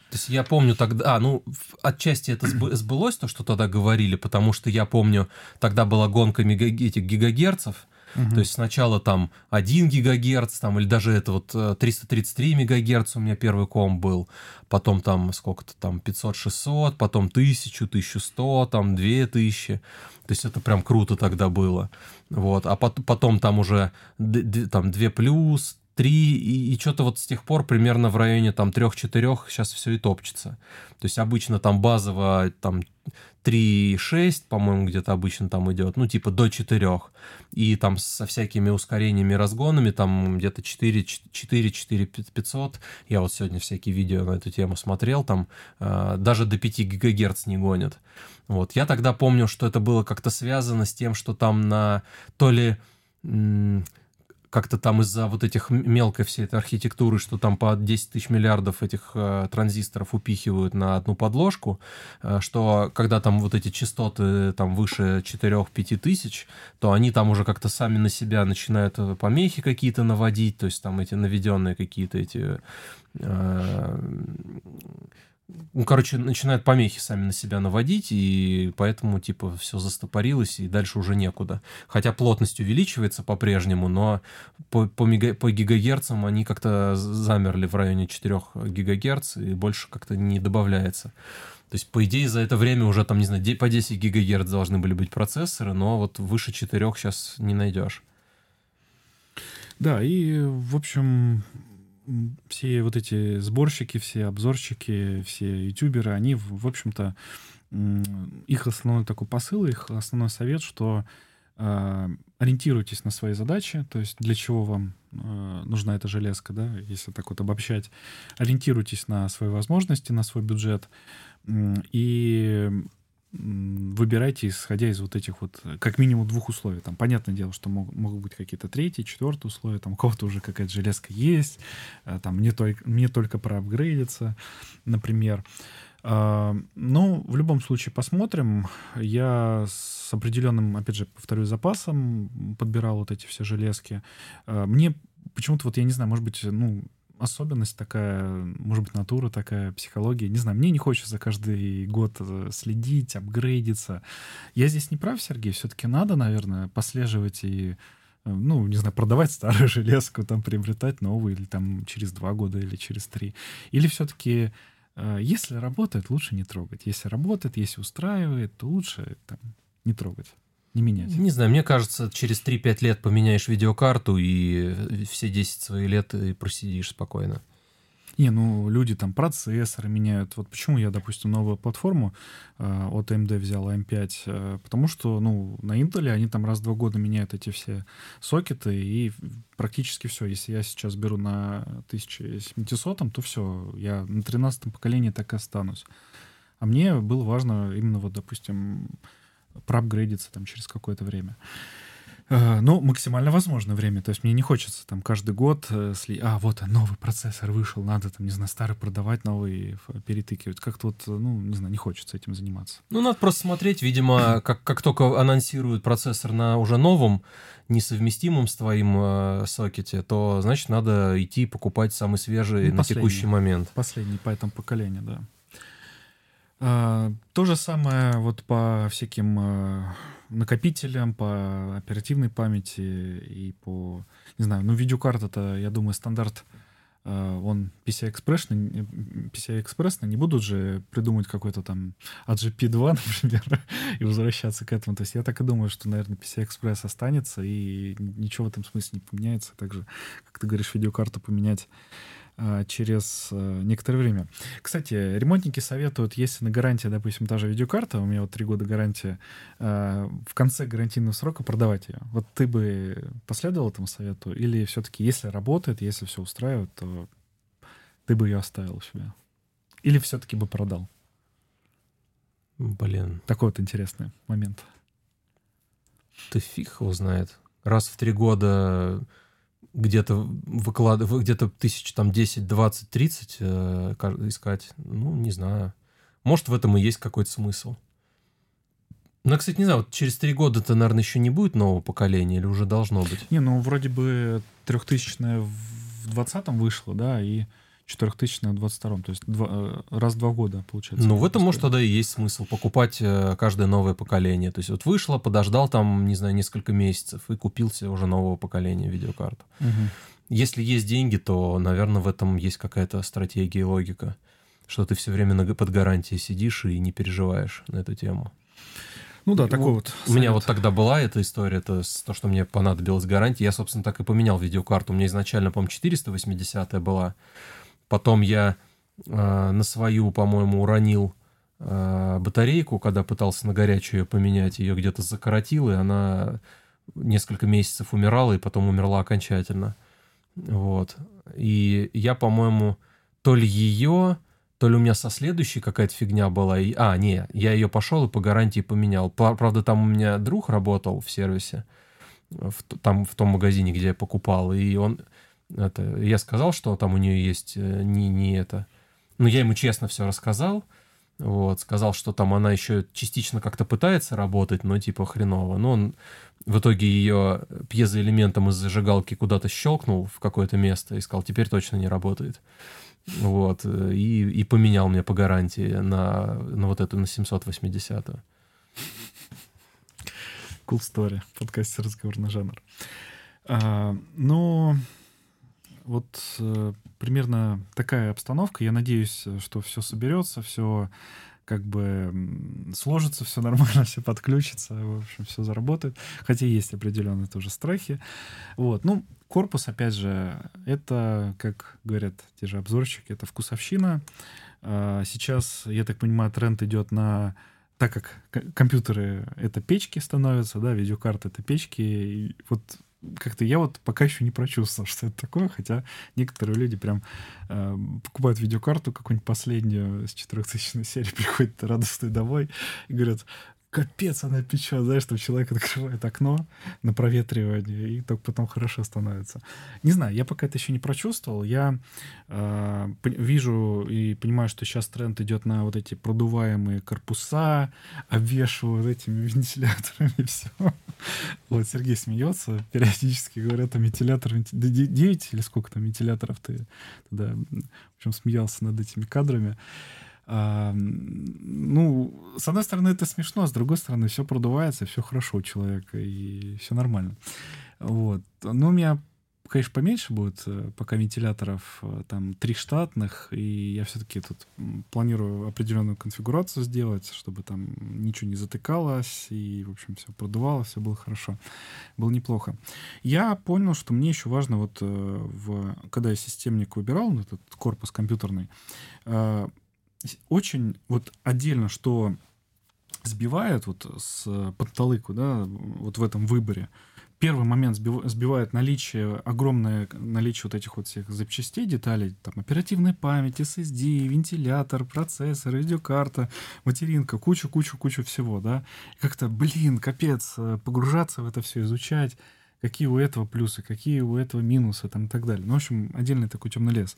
То есть я помню тогда, а, ну, отчасти это сбы- сбылось, то, что тогда говорили, потому что я помню, тогда была гонка мега- этих гигагерцев, Мгм. то есть сначала там 1 гигагерц, там, или даже это вот э, 333 мегагерц у меня первый комп был, потом там сколько-то там 500-600, потом 1000, 1100, там 2000, то есть это прям круто тогда было, вот, а пот- потом там уже там 2 плюс, 3, и, и что-то вот с тех пор примерно в районе там 3-4 сейчас все и топчется. То есть обычно там базово там 3,6, по-моему, где-то обычно там идет, ну, типа до 4. И там со всякими ускорениями, разгонами, там где-то 4, 4, 4 500. Я вот сегодня всякие видео на эту тему смотрел, там э, даже до 5 гигагерц не гонят. Вот. Я тогда помню, что это было как-то связано с тем, что там на то ли как-то там из-за вот этих мелкой всей этой архитектуры, что там по 10 тысяч миллиардов этих э, транзисторов упихивают на одну подложку, э, что когда там вот эти частоты там выше 4-5 тысяч, то они там уже как-то сами на себя начинают э, помехи какие-то наводить, то есть там эти наведенные какие-то эти э, ну, короче, начинают помехи сами на себя наводить, и поэтому, типа, все застопорилось, и дальше уже некуда. Хотя плотность увеличивается по-прежнему, но по, по, мега, по гигагерцам они как-то замерли в районе 4 гигагерц, и больше как-то не добавляется. То есть, по идее, за это время уже, там, не знаю, по 10 гигагерц должны были быть процессоры, но вот выше 4 сейчас не найдешь. Да, и, в общем, все вот эти сборщики, все обзорщики, все ютуберы, они, в общем-то, их основной такой посыл, их основной совет, что э, ориентируйтесь на свои задачи, то есть для чего вам э, нужна эта железка, да, если так вот обобщать, ориентируйтесь на свои возможности, на свой бюджет, и выбирайте, исходя из вот этих вот, как минимум, двух условий. Там, понятное дело, что мог, могут быть какие-то третьи, четвертые условия, там, у кого-то уже какая-то железка есть, а, там, мне, только, мне только проапгрейдиться, например. А, ну, в любом случае, посмотрим. Я с определенным, опять же, повторю, запасом подбирал вот эти все железки. А, мне почему-то, вот я не знаю, может быть, ну, особенность такая, может быть, натура такая, психология. Не знаю, мне не хочется каждый год э, следить, апгрейдиться. Я здесь не прав, Сергей, все-таки надо, наверное, послеживать и э, ну, не знаю, продавать старую [laughs] железку, там, приобретать новую, или там через два года, или через три. Или все-таки, э, если работает, лучше не трогать. Если работает, если устраивает, то лучше там, не трогать не менять? Не знаю, мне кажется, через 3-5 лет поменяешь видеокарту, и все 10 своих лет и просидишь спокойно. Не, ну люди там процессоры меняют. Вот почему я, допустим, новую платформу э, от AMD взял M5, э, потому что, ну, на Intel они там раз в два года меняют эти все сокеты, и практически все. Если я сейчас беру на 1700, то все, я на 13 поколении так и останусь. А мне было важно именно вот, допустим, проапгрейдиться там через какое-то время. Uh, ну, максимально возможное время. То есть мне не хочется там каждый год э, сли... А, вот новый процессор вышел, надо там, не знаю, старый продавать, новый перетыкивать. Как-то вот, ну, не знаю, не хочется этим заниматься. Ну, надо просто смотреть, видимо, [clears throat] как, как только анонсируют процессор на уже новом, несовместимом с твоим э, сокете, то, значит, надо идти покупать самый свежий ну, на текущий момент. Последний по этому поколению, да. А, то же самое вот по всяким а, накопителям, по оперативной памяти и по, не знаю, ну, видеокарта-то, я думаю, стандарт, а, он PCI-Express, PCI-Express, не будут же придумать какой-то там AGP2, [laughs] например, и возвращаться к этому. То есть я так и думаю, что, наверное, PCI-Express останется, и ничего в этом смысле не поменяется. Также, как ты говоришь, видеокарту поменять через а, некоторое время. Кстати, ремонтники советуют, если на гарантии, допустим, та же видеокарта, у меня вот три года гарантия, а, в конце гарантийного срока продавать ее. Вот ты бы последовал этому совету? Или все-таки, если работает, если все устраивает, то ты бы ее оставил у себя? Или все-таки бы продал? Блин. Такой вот интересный момент. Ты фиг его знает. Раз в три года где-то выкладывать, где-то тысяч там 10, 20, 30 э, искать, ну, не знаю. Может, в этом и есть какой-то смысл. Ну, кстати, не знаю, вот через три года-то, наверное, еще не будет нового поколения, или уже должно быть? Не, ну, вроде бы трехтысячное в двадцатом вышло, да, и 4000 на 22 то есть два, э, раз в два года, получается. Ну, в этом, может, тогда и есть смысл покупать э, каждое новое поколение. То есть вот вышло, подождал там, не знаю, несколько месяцев и купил себе уже нового поколения видеокарту. Угу. Если есть деньги, то, наверное, в этом есть какая-то стратегия и логика, что ты все время под гарантией сидишь и не переживаешь на эту тему. Ну да, такой вот. У меня вот тогда была эта история, это то, что мне понадобилась гарантия. Я, собственно, так и поменял видеокарту. У меня изначально, по-моему, 480 была. Потом я э, на свою, по-моему, уронил э, батарейку, когда пытался на горячую ее поменять, ее где-то закоротил, и она несколько месяцев умирала, и потом умерла окончательно. Вот. И я, по-моему, то ли ее, то ли у меня со следующей какая-то фигня была. И... А, не, я ее пошел и по гарантии поменял. Правда, там у меня друг работал в сервисе, в, там в том магазине, где я покупал, и он это, я сказал, что там у нее есть э, не, не это. Ну, я ему честно все рассказал. Вот, сказал, что там она еще частично как-то пытается работать, но типа хреново. Но он в итоге ее пьезоэлементом из зажигалки куда-то щелкнул в какое-то место и сказал, теперь точно не работает. Вот, и, и поменял мне по гарантии на, на вот эту, на 780. Cool story. Подкасте «Разговорный жанр». А, ну, вот э, примерно такая обстановка. Я надеюсь, что все соберется, все как бы сложится, все [laughs] нормально, все подключится, в общем, все заработает. Хотя есть определенные тоже страхи. Вот. Ну, корпус, опять же, это, как говорят те же обзорщики, это вкусовщина. А, сейчас, я так понимаю, тренд идет на так как компьютеры — это печки становятся, да, видеокарты — это печки, и вот как-то я вот пока еще не прочувствовал, [laughs] что это такое, хотя некоторые люди прям э, покупают видеокарту какую-нибудь последнюю с 4000 серии, [laughs] приходят радостные домой и говорят, капец она печет, знаешь, что человек открывает окно на проветривание, и только потом хорошо становится. Не знаю, я пока это еще не прочувствовал. Я э, вижу и понимаю, что сейчас тренд идет на вот эти продуваемые корпуса, обвешивают этими [laughs] вентиляторами все. Вот Сергей смеется, периодически говорят, там вентилятор, 9 или сколько там вентиляторов ты тогда, в общем, смеялся над этими кадрами. Ну, с одной стороны, это смешно, с другой стороны, все продувается, все хорошо у человека, и все нормально. Вот. Но у меня, конечно, поменьше будет, э, пока вентиляторов э, там три штатных, и я все-таки тут планирую определенную конфигурацию сделать, чтобы там ничего не затыкалось, и, в общем, все продувалось, все было хорошо. Было неплохо. Я понял, что мне еще важно, вот, э, в, когда я системник выбирал, этот корпус компьютерный, очень вот отдельно, что сбивает вот с подталыку, да, вот в этом выборе. Первый момент сбивает наличие, огромное наличие вот этих вот всех запчастей, деталей, там, оперативной памяти, SSD, вентилятор, процессор, видеокарта, материнка, кучу-кучу-кучу всего, да. Как-то, блин, капец, э, погружаться в это все, изучать, какие у этого плюсы, какие у этого минусы, там, и так далее. Ну, в общем, отдельный такой темный лес.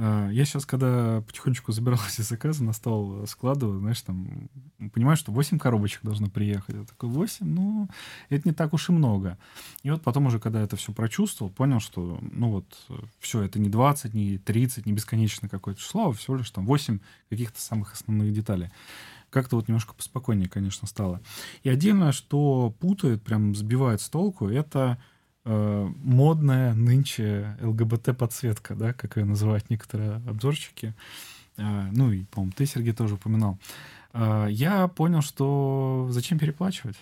А, я сейчас, когда потихонечку забирал [laughs] эти заказы, на стол складываю, знаешь, там, понимаю, что 8 коробочек должно приехать. Я такой, 8? Ну, это не так уж и много. И вот потом уже, когда это все прочувствовал, понял, что, ну вот, все, это не 20, не 30, не бесконечно какое-то число, а всего лишь там 8 каких-то самых основных деталей. Как-то вот немножко поспокойнее, конечно, стало. И отдельно, что путает, прям сбивает с толку, это э, модная нынче ЛГБТ-подсветка, да, как ее называют некоторые обзорщики. Э, ну и, по-моему, ты, Сергей, тоже упоминал. Э, я понял, что зачем переплачивать,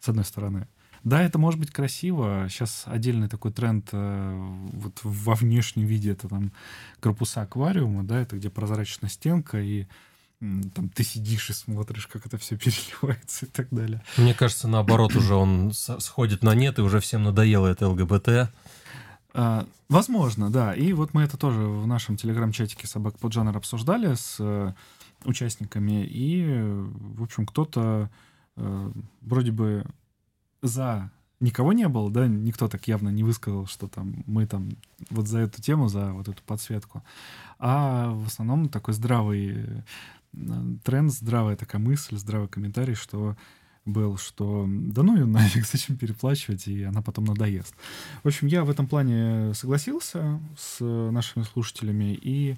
с одной стороны. Да, это может быть красиво. Сейчас отдельный такой тренд э, вот во внешнем виде это там корпуса аквариума, да, это где прозрачная стенка и там ты сидишь и смотришь, как это все [laughs] переливается и так далее. Мне кажется, наоборот, уже он сходит на нет, и уже всем надоело это ЛГБТ. А, возможно, да. И вот мы это тоже в нашем телеграм-чатике «Собак под жанр» обсуждали с э, участниками. И, в общем, кто-то э, вроде бы за никого не было, да, никто так явно не высказал, что там мы там вот за эту тему, за вот эту подсветку. А в основном такой здравый тренд, здравая такая мысль, здравый комментарий, что был, что да ну ее нафиг, [laughs] зачем переплачивать, и она потом надоест. В общем, я в этом плане согласился с нашими слушателями, и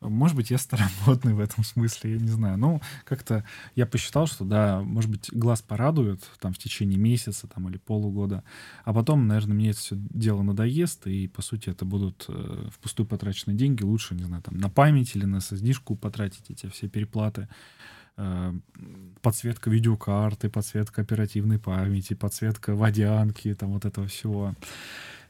может быть, я старомодный в этом смысле, я не знаю. Ну, как-то я посчитал, что, да, может быть, глаз порадует там в течение месяца там, или полугода, а потом, наверное, мне это все дело надоест, и, по сути, это будут э, впустую потраченные деньги. Лучше, не знаю, там, на память или на SSD-шку потратить эти все переплаты э, подсветка видеокарты, подсветка оперативной памяти, подсветка водянки, там вот этого всего.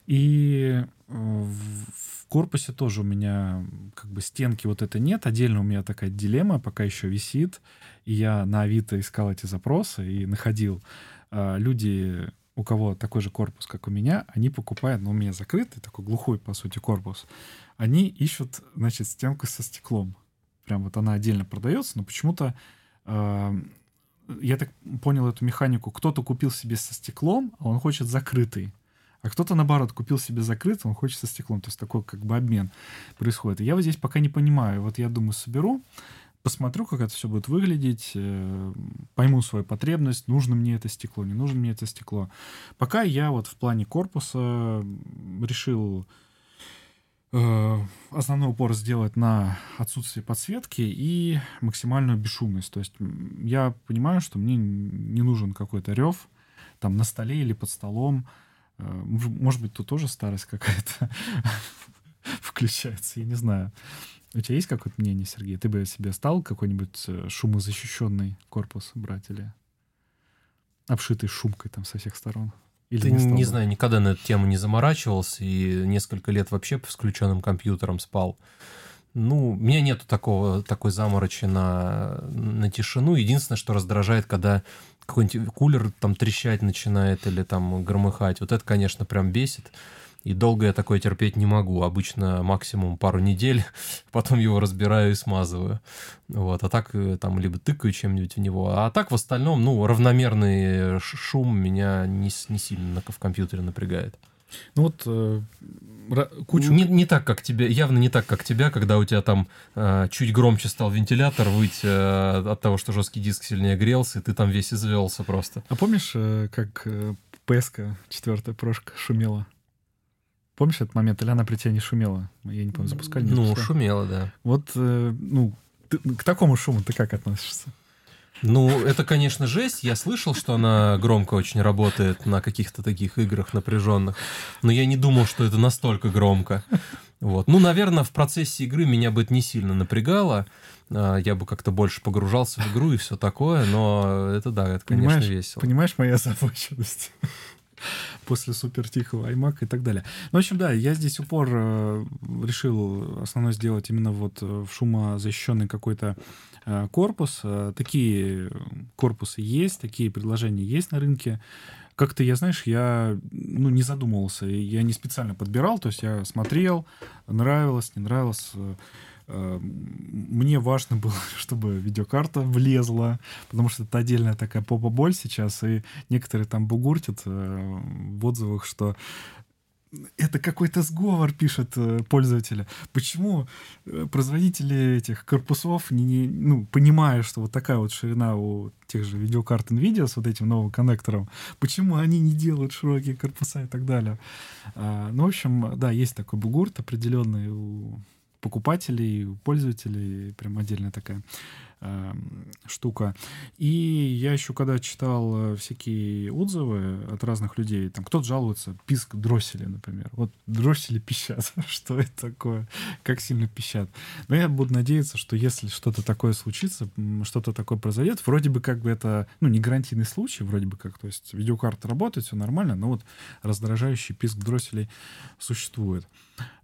И э, в корпусе тоже у меня как бы стенки вот это нет. Отдельно у меня такая дилемма пока еще висит. И я на Авито искал эти запросы и находил. А, люди, у кого такой же корпус, как у меня, они покупают, ну, у меня закрытый, такой глухой, по сути, корпус. Они ищут, значит, стенку со стеклом. Прям вот она отдельно продается, но почему-то э, я так понял эту механику. Кто-то купил себе со стеклом, а он хочет закрытый. А кто-то, наоборот, купил себе закрытый, он хочет со стеклом. То есть такой как бы обмен происходит. Я вот здесь пока не понимаю. Вот я думаю, соберу, посмотрю, как это все будет выглядеть, э, пойму свою потребность, нужно мне это стекло, не нужно мне это стекло. Пока я вот в плане корпуса решил э, основной упор сделать на отсутствие подсветки и максимальную бесшумность. То есть я понимаю, что мне не нужен какой-то рев там на столе или под столом. Э, может быть, тут тоже старость какая-то [laughs] включается, я не знаю. У тебя есть какое-то мнение, Сергей? Ты бы себе стал какой-нибудь э, шумозащищенный корпус брать или обшитый шумкой там со всех сторон? Или Ты, не, не знаю, никогда на эту тему не заморачивался и несколько лет вообще с включенным компьютером спал. Ну, у меня нету такого, такой заморочи на, на тишину. Единственное, что раздражает, когда какой-нибудь кулер там трещать начинает или там громыхать. Вот это, конечно, прям бесит. И долго я такое терпеть не могу. Обычно максимум пару недель, [laughs] потом его разбираю и смазываю. Вот. А так э, там либо тыкаю чем-нибудь в него. А так в остальном, ну, равномерный шум меня не, не сильно в компьютере напрягает. Ну вот э, кучу... Не, не так, как тебе, явно не так, как тебя, когда у тебя там э, чуть громче стал вентилятор выть э, от того, что жесткий диск сильнее грелся, и ты там весь извелся просто. А помнишь, э, как э, PS четвертая прошка шумела? Помнишь этот момент? Или она при тебе не шумела? Я не помню, запускали? Не ну, запускали? шумела, да. Вот, э, ну, ты, к такому шуму ты как относишься? Ну, это, конечно, жесть. Я слышал, что она громко очень работает на каких-то таких играх напряженных, но я не думал, что это настолько громко. Вот. Ну, наверное, в процессе игры меня бы это не сильно напрягало. А, я бы как-то больше погружался в игру и все такое, но это да, это, конечно, понимаешь, весело. Понимаешь моя озабоченность? [laughs] после супер тихого iMac и так далее. Ну, в общем, да, я здесь упор э, решил основной сделать именно вот в шумозащищенный какой-то э, корпус. Э, такие корпусы есть, такие предложения есть на рынке. Как-то, я, знаешь, я ну, не задумывался, я не специально подбирал, то есть я смотрел, нравилось, не нравилось. Эм, мне важно было, [laughs] чтобы видеокарта влезла, потому что это отдельная такая попа-боль сейчас, и некоторые там бугуртят э, в отзывах, что это какой-то сговор, пишет э, пользователи. Почему э, производители этих корпусов, не, не, ну, понимая, что вот такая вот ширина у тех же видеокарт NVIDIA с вот этим новым коннектором, почему они не делают широкие корпуса и так далее? А, ну, в общем, да, есть такой бугурт определенный у покупателей, пользователей, прям отдельная такая э, штука. И я еще когда читал э, всякие отзывы от разных людей, там кто-то жалуется, писк дроссели, например. Вот дроссели пищат. [laughs] что это такое? Как сильно пищат? Но я буду надеяться, что если что-то такое случится, что-то такое произойдет, вроде бы как бы это, ну, не гарантийный случай, вроде бы как, то есть видеокарта работает, все нормально, но вот раздражающий писк дросселей существует.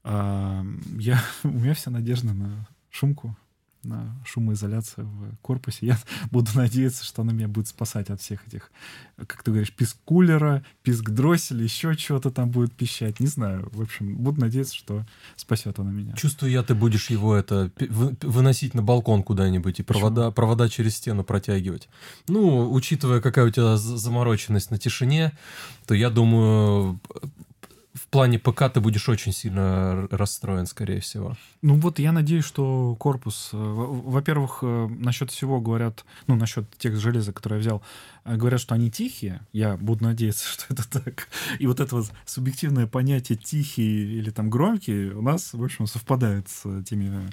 А, я, [laughs] у меня вся надежда на шумку, на шумоизоляцию в корпусе. Я [laughs] буду надеяться, что она меня будет спасать от всех этих, как ты говоришь, писк кулера, писк дросселя, еще чего-то там будет пищать. Не знаю. В общем, буду надеяться, что спасет она меня. Чувствую я, ты будешь его это выносить на балкон куда-нибудь и провода, провода через стену протягивать. Ну, учитывая, какая у тебя замороченность на тишине, то я думаю, в плане ПК ты будешь очень сильно расстроен, скорее всего. Ну вот я надеюсь, что корпус... Э, во-первых, э, насчет всего говорят, ну, насчет тех железок, которые я взял, э, говорят, что они тихие. Я буду надеяться, [laughs] что это так. И вот это вот субъективное понятие тихий или там громкий у нас, в общем, совпадает с теми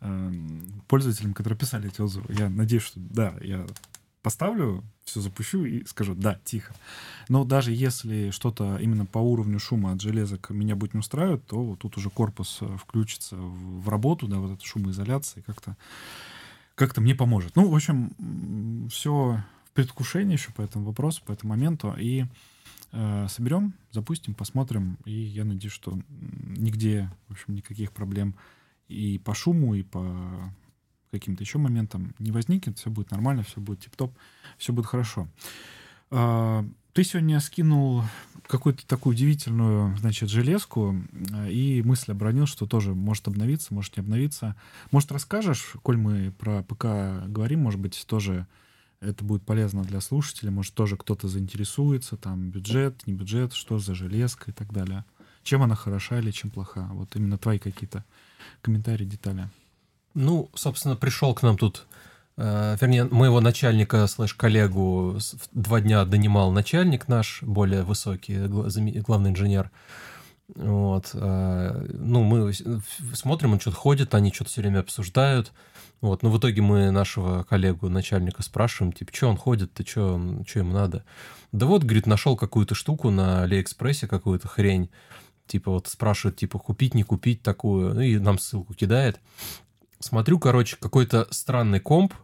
э, пользователями, которые писали эти отзывы. Я надеюсь, что да, я поставлю, все запущу и скажу, да, тихо. Но даже если что-то именно по уровню шума от железок меня будет не устраивать, то тут уже корпус э, включится в работу, да, вот эта шумоизоляция как-то как-то мне поможет. Ну, в общем, все в предвкушении еще по этому вопросу, по этому моменту. И э, соберем, запустим, посмотрим. И я надеюсь, что нигде, в общем, никаких проблем и по шуму, и по каким-то еще моментам не возникнет, все будет нормально, все будет тип-топ, все будет хорошо. А, ты сегодня скинул какую-то такую удивительную, значит, железку, и мысль обронил, что тоже может обновиться, может не обновиться. Может, расскажешь, коль мы про ПК говорим, может быть, тоже это будет полезно для слушателей, может, тоже кто-то заинтересуется, там, бюджет, не бюджет, что за железка и так далее. Чем она хороша или чем плоха? Вот именно твои какие-то комментарии, детали. Ну, собственно, пришел к нам тут, э, вернее, моего начальника слэш-коллегу два дня донимал начальник наш, более высокий, главный инженер. Вот. А, ну, мы смотрим, он что-то ходит, они что-то все время обсуждают. Вот. Но в итоге мы нашего коллегу, начальника спрашиваем, типа, что он ходит, ты что, что ему надо? Да вот, говорит, нашел какую-то штуку на Алиэкспрессе, какую-то хрень. Типа вот спрашивает, типа, купить, не купить такую. Ну, и нам ссылку кидает. Смотрю, короче, какой-то странный комп,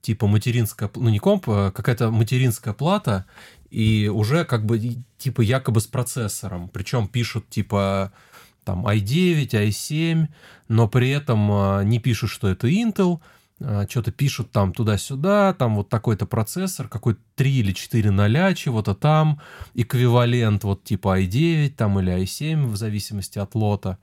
типа материнская, ну не комп, а какая-то материнская плата, и уже как бы типа якобы с процессором. Причем пишут типа там i9, i7, но при этом а, не пишут, что это Intel, а, что-то пишут там туда-сюда, там вот такой-то процессор, какой-то 3 или 4 ноля, чего-то там, эквивалент вот типа i9 там или i7 в зависимости от лота.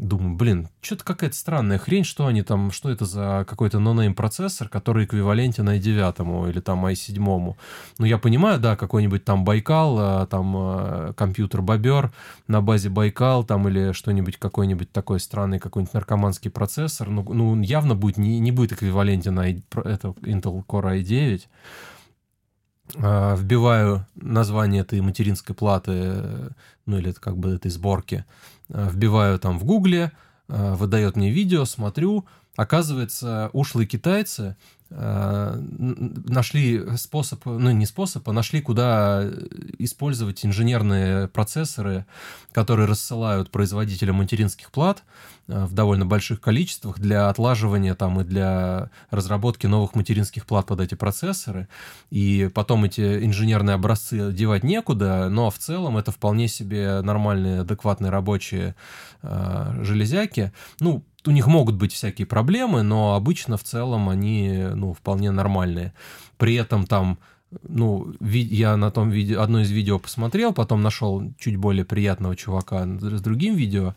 Думаю, блин, что-то какая-то странная хрень, что они там, что это за какой-то нонейм процессор, который эквивалентен i9 или там i7. Ну, я понимаю, да, какой-нибудь там Байкал, а, там а, компьютер Бобер на базе Байкал, там или что-нибудь, какой-нибудь такой странный какой-нибудь наркоманский процессор, ну, ну явно будет, не, не будет эквивалентен на это Intel Core i9 а, вбиваю название этой материнской платы, ну или как бы этой сборки, вбиваю там в гугле, э, выдает мне видео, смотрю, оказывается, ушлые китайцы Э, нашли способ, ну не способ, а нашли, куда использовать инженерные процессоры, которые рассылают производителям материнских плат э, в довольно больших количествах для отлаживания там и для разработки новых материнских плат под эти процессоры. И потом эти инженерные образцы девать некуда, но в целом это вполне себе нормальные, адекватные рабочие э, железяки. Ну, у них могут быть всякие проблемы, но обычно в целом они, ну, вполне нормальные. При этом там, ну, я на том видео, одно из видео посмотрел, потом нашел чуть более приятного чувака с другим видео,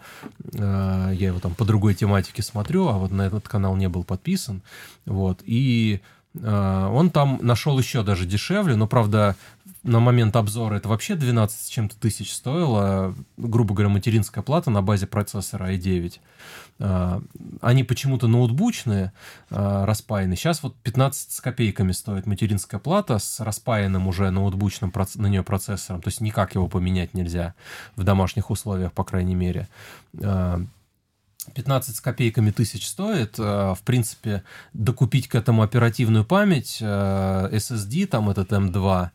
э, я его там по другой тематике смотрю, а вот на этот канал не был подписан, вот, и э, он там нашел еще даже дешевле, но, правда, на момент обзора это вообще 12 с чем-то тысяч стоило, грубо говоря, материнская плата на базе процессора i9. А, они почему-то ноутбучные, а, распаяны. Сейчас вот 15 с копейками стоит материнская плата с распаянным уже ноутбучным на нее процессором. То есть никак его поменять нельзя в домашних условиях, по крайней мере. А, 15 с копейками тысяч стоит. Э, в принципе, докупить к этому оперативную память, э, SSD, там этот M2,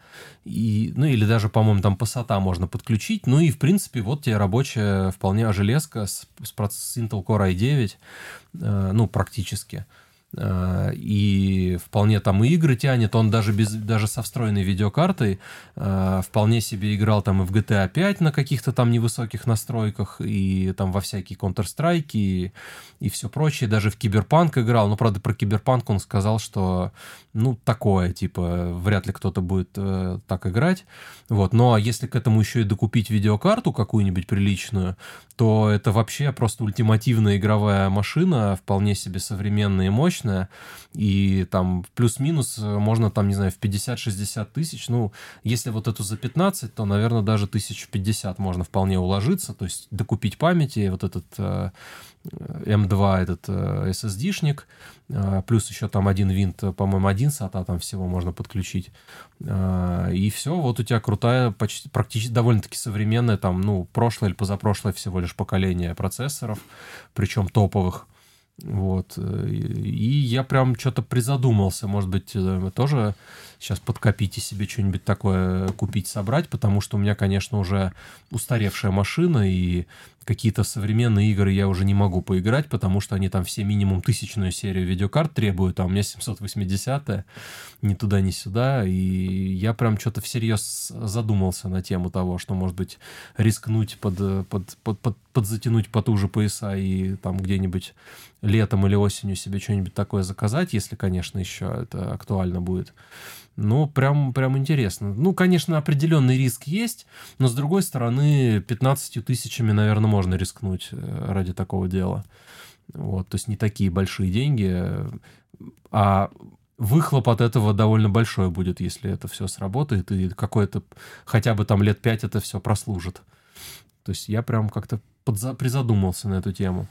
и, ну или даже, по-моему, там по можно подключить. Ну и, в принципе, вот тебе рабочая вполне железка с, с Intel Core i9, э, ну, практически. Э, и вполне там и игры тянет, он даже, без, даже со встроенной видеокартой э, вполне себе играл там и в GTA 5 на каких-то там невысоких настройках, и там во всякие Counter-Strike, и, и все прочее, даже в Киберпанк играл, но, правда, про Киберпанк он сказал, что, ну, такое, типа, вряд ли кто-то будет э, так играть, вот, но если к этому еще и докупить видеокарту какую-нибудь приличную, то это вообще просто ультимативная игровая машина, вполне себе современная и и там плюс-минус можно там, не знаю, в 50-60 тысяч, ну, если вот эту за 15, то, наверное, даже 1050 можно вполне уложиться, то есть докупить памяти, вот этот э, M2 этот э, SSD-шник, э, плюс еще там один винт, по-моему, один SATA там всего можно подключить. Э, и все, вот у тебя крутая, почти, практически довольно-таки современная, там, ну, прошлое или позапрошлое всего лишь поколение процессоров, причем топовых. Вот. И я прям что-то призадумался, может быть, тоже сейчас подкопить и себе что-нибудь такое купить, собрать, потому что у меня, конечно, уже устаревшая машина, и какие-то современные игры я уже не могу поиграть, потому что они там все минимум тысячную серию видеокарт требуют, а у меня 780 ни туда, ни сюда, и я прям что-то всерьез задумался на тему того, что, может быть, рискнуть под, под, под, под, подзатянуть потуже пояса и там где-нибудь летом или осенью себе что-нибудь такое заказать, если, конечно, еще это актуально будет. Ну, прям, прям интересно. Ну, конечно, определенный риск есть, но, с другой стороны, 15 тысячами, наверное, можно рискнуть э, ради такого дела. Вот, то есть не такие большие деньги, а выхлоп от этого довольно большой будет, если это все сработает, и какое-то, хотя бы там лет пять это все прослужит. То есть я прям как-то подза- призадумался на эту тему.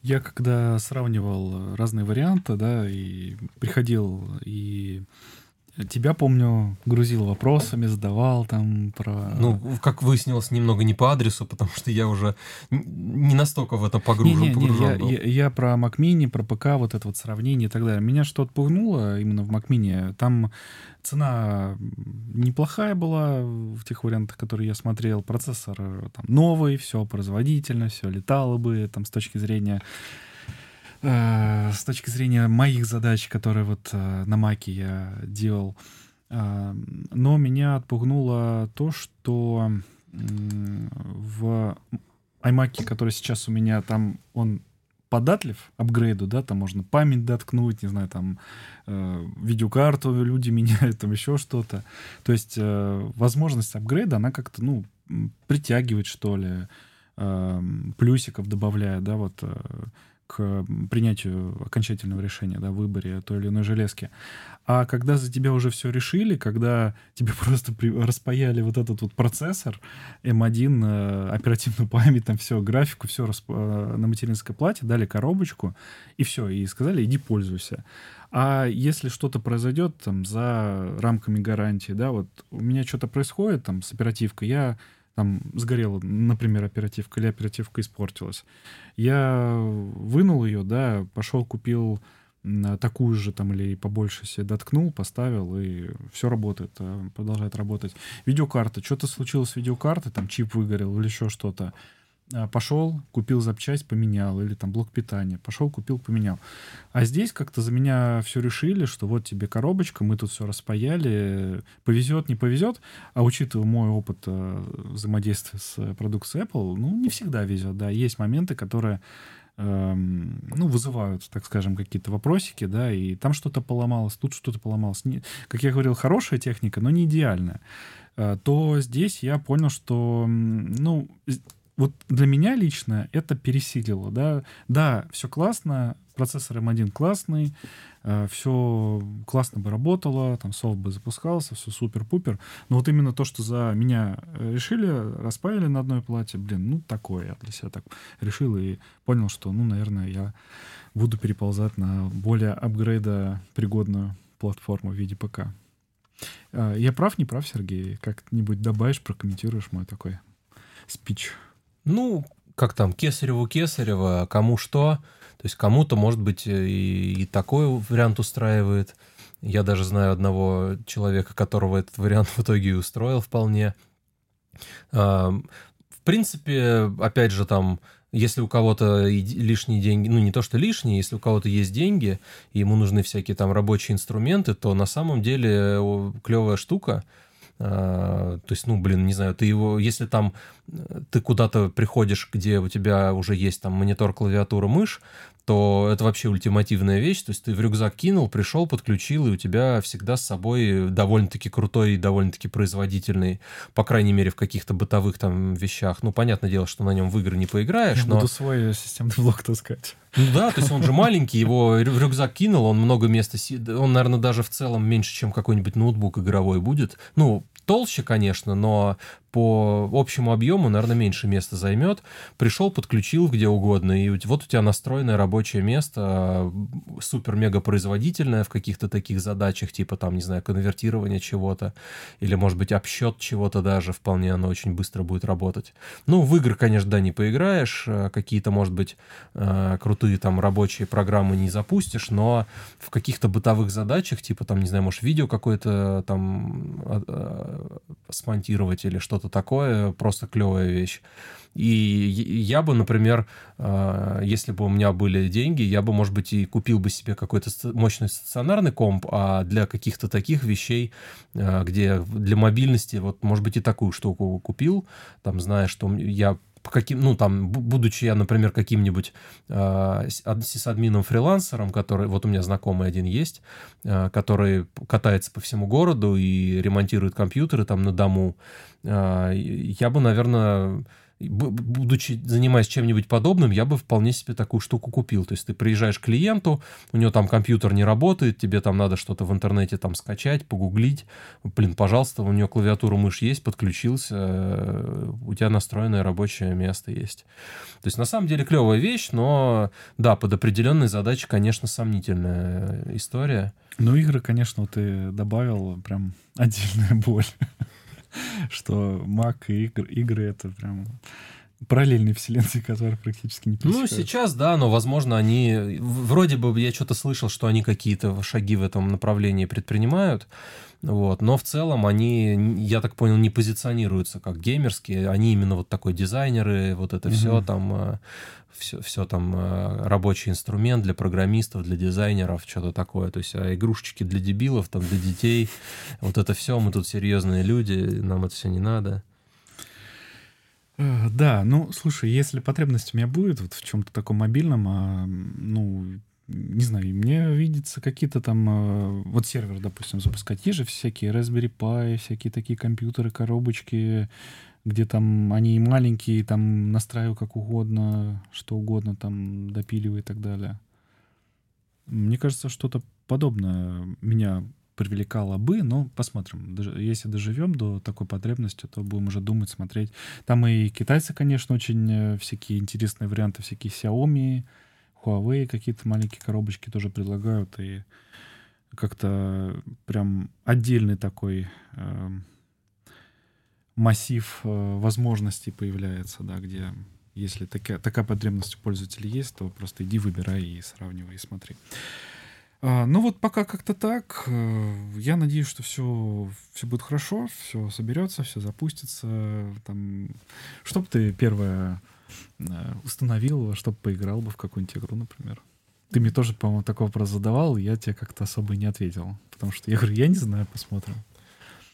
Я когда сравнивал разные варианты, да, и приходил и Тебя, помню, грузил вопросами, задавал там про... Ну, как выяснилось, немного не по адресу, потому что я уже не настолько в это погружен. Не, не, не, я, я, я про Mac Mini, про ПК, вот это вот сравнение и так далее. Меня что отпугнуло именно в Mac Mini. Там цена неплохая была в тех вариантах, которые я смотрел. Процессор там новый, все производительно, все летало бы там с точки зрения Э, с точки зрения моих задач, которые вот э, на Маке я делал. Э, но меня отпугнуло то, что в iMac, который сейчас у меня, там он податлив апгрейду, да, там можно память доткнуть, не знаю, там э, видеокарту люди [laughs] меняют, там еще что-то. То есть э, возможность апгрейда, она как-то, ну, притягивает, что ли, э, плюсиков добавляет, да, вот э, к принятию окончательного решения, да, выборе той или иной железки. А когда за тебя уже все решили, когда тебе [laughs] просто при, распаяли вот этот вот процессор M1, э, оперативную память, там все, графику, все расп... Э, на материнской плате, дали коробочку, и все, и сказали, иди пользуйся. А если что-то произойдет там за рамками гарантии, да, вот у меня что-то происходит там с оперативкой, я там сгорела, например, оперативка, или оперативка испортилась. Я вынул ее, да, пошел купил такую же там или побольше себе доткнул, поставил, и все работает, э, продолжает работать. Видеокарта, что-то случилось с видеокартой, там чип выгорел или еще что-то. А, пошел, купил запчасть, поменял, или там блок питания, пошел, купил, поменял. А здесь как-то за меня все решили, что вот тебе коробочка, мы тут все распаяли, повезет, не повезет, а учитывая мой опыт э, взаимодействия с продукцией Apple, ну, не всегда везет, да, есть моменты, которые эм, ну, вызывают, так скажем, какие-то вопросики, да, и там что-то поломалось, тут что-то поломалось. Не, как я говорил, хорошая техника, но не идеальная. Э, то здесь я понял, что, ну, вот для меня лично это пересилило, да. Да, все классно, процессор M1 классный, э, все классно бы работало, там софт бы запускался, все супер-пупер. Но вот именно то, что за меня э, решили, распаяли на одной плате, блин, ну такое я для себя так решил и понял, что, ну, наверное, я буду переползать на более апгрейда пригодную платформу в виде ПК. Э, я прав, не прав, Сергей? Как-нибудь добавишь, прокомментируешь мой такой спич? Ну, как там, Кесареву Кесарева, кому что. То есть кому-то, может быть, и, и такой вариант устраивает. Я даже знаю одного человека, которого этот вариант в итоге и устроил вполне. В принципе, опять же, там, если у кого-то лишние деньги, ну не то что лишние, если у кого-то есть деньги, и ему нужны всякие там рабочие инструменты, то на самом деле клевая штука – а, то есть, ну, блин, не знаю, ты его, если там э, ты куда-то приходишь, где у тебя уже есть там монитор, клавиатура, мышь, то это вообще ультимативная вещь. То есть ты в рюкзак кинул, пришел, подключил, и у тебя всегда с собой довольно-таки крутой и довольно-таки производительный, по крайней мере, в каких-то бытовых там вещах. Ну, понятное дело, что на нем в игры не поиграешь, Я но... буду свой системный блок таскать. Ну да, то есть он же маленький, его в рюкзак кинул, он много места... Он, наверное, даже в целом меньше, чем какой-нибудь ноутбук игровой будет. Ну, толще, конечно, но по общему объему, наверное, меньше места займет. Пришел, подключил где угодно, и вот у тебя настроенное рабочее место, супер-мега производительное в каких-то таких задачах, типа там, не знаю, конвертирование чего-то, или, может быть, обсчет чего-то даже, вполне оно очень быстро будет работать. Ну, в игры, конечно, да, не поиграешь, а какие-то, может быть, а, крутые там рабочие программы не запустишь, но в каких-то бытовых задачах, типа там, не знаю, может, видео какое-то там а, смонтировать или что-то что-то такое, просто клевая вещь. И я бы, например, а, если бы у меня были деньги, я бы, может быть, и купил бы себе какой-то мощный стационарный комп, а для каких-то таких вещей, а, где для мобильности, вот, может быть, и такую штуку купил, там, зная, что я по каким, ну, там, будучи я, например, каким-нибудь э, сисадмином-фрилансером, который, вот у меня знакомый один есть, э, который катается по всему городу и ремонтирует компьютеры там на дому, э, я бы, наверное, будучи занимаясь чем-нибудь подобным, я бы вполне себе такую штуку купил. То есть ты приезжаешь к клиенту, у него там компьютер не работает, тебе там надо что-то в интернете там скачать, погуглить. Блин, пожалуйста, у него клавиатура, мышь есть, подключился, э, у тебя настроенное рабочее место есть. То есть на самом деле клевая вещь, но да, под определенные задачи, конечно, сомнительная история. Ну, игры, конечно, ты добавил прям отдельная [laughs] боль [laughs] что Mac и игры, игры это прям параллельные вселенные, [laughs] которые практически не Ну, сейчас, да, но, возможно, они... Вроде бы я что-то слышал, что они какие-то шаги в этом направлении предпринимают, вот, но в целом они, я так понял, не позиционируются как геймерские, они именно вот такой дизайнеры, вот это mm-hmm. все там все, все там э, рабочий инструмент для программистов, для дизайнеров, что-то такое. То есть а игрушечки для дебилов, там, для детей. Вот это все, мы тут серьезные люди, нам это все не надо. Э, да, ну, слушай, если потребность у меня будет вот в чем-то таком мобильном, а, ну, не знаю, мне видится какие-то там, э, вот сервер, допустим, запускать. Есть же всякие Raspberry Pi, всякие такие компьютеры, коробочки, где там они маленькие, там настраиваю как угодно, что угодно, там допиливаю и так далее. Мне кажется, что-то подобное меня привлекало бы, но посмотрим. Если доживем до такой потребности, то будем уже думать, смотреть. Там и китайцы, конечно, очень э, всякие интересные варианты, всякие Xiaomi, Huawei, какие-то маленькие коробочки тоже предлагают, и как-то прям отдельный такой э, массив э, возможностей появляется, да, где если такая, такая потребность у пользователя есть, то просто иди выбирай и сравнивай и смотри. А, ну вот пока как-то так. Э, я надеюсь, что все, все будет хорошо, все соберется, все запустится. Там, чтоб ты первое э, установил, чтобы поиграл бы в какую-нибудь игру, например. Ты мне тоже, по-моему, такой вопрос задавал, я тебе как-то особо не ответил. Потому что я говорю, я не знаю, посмотрим.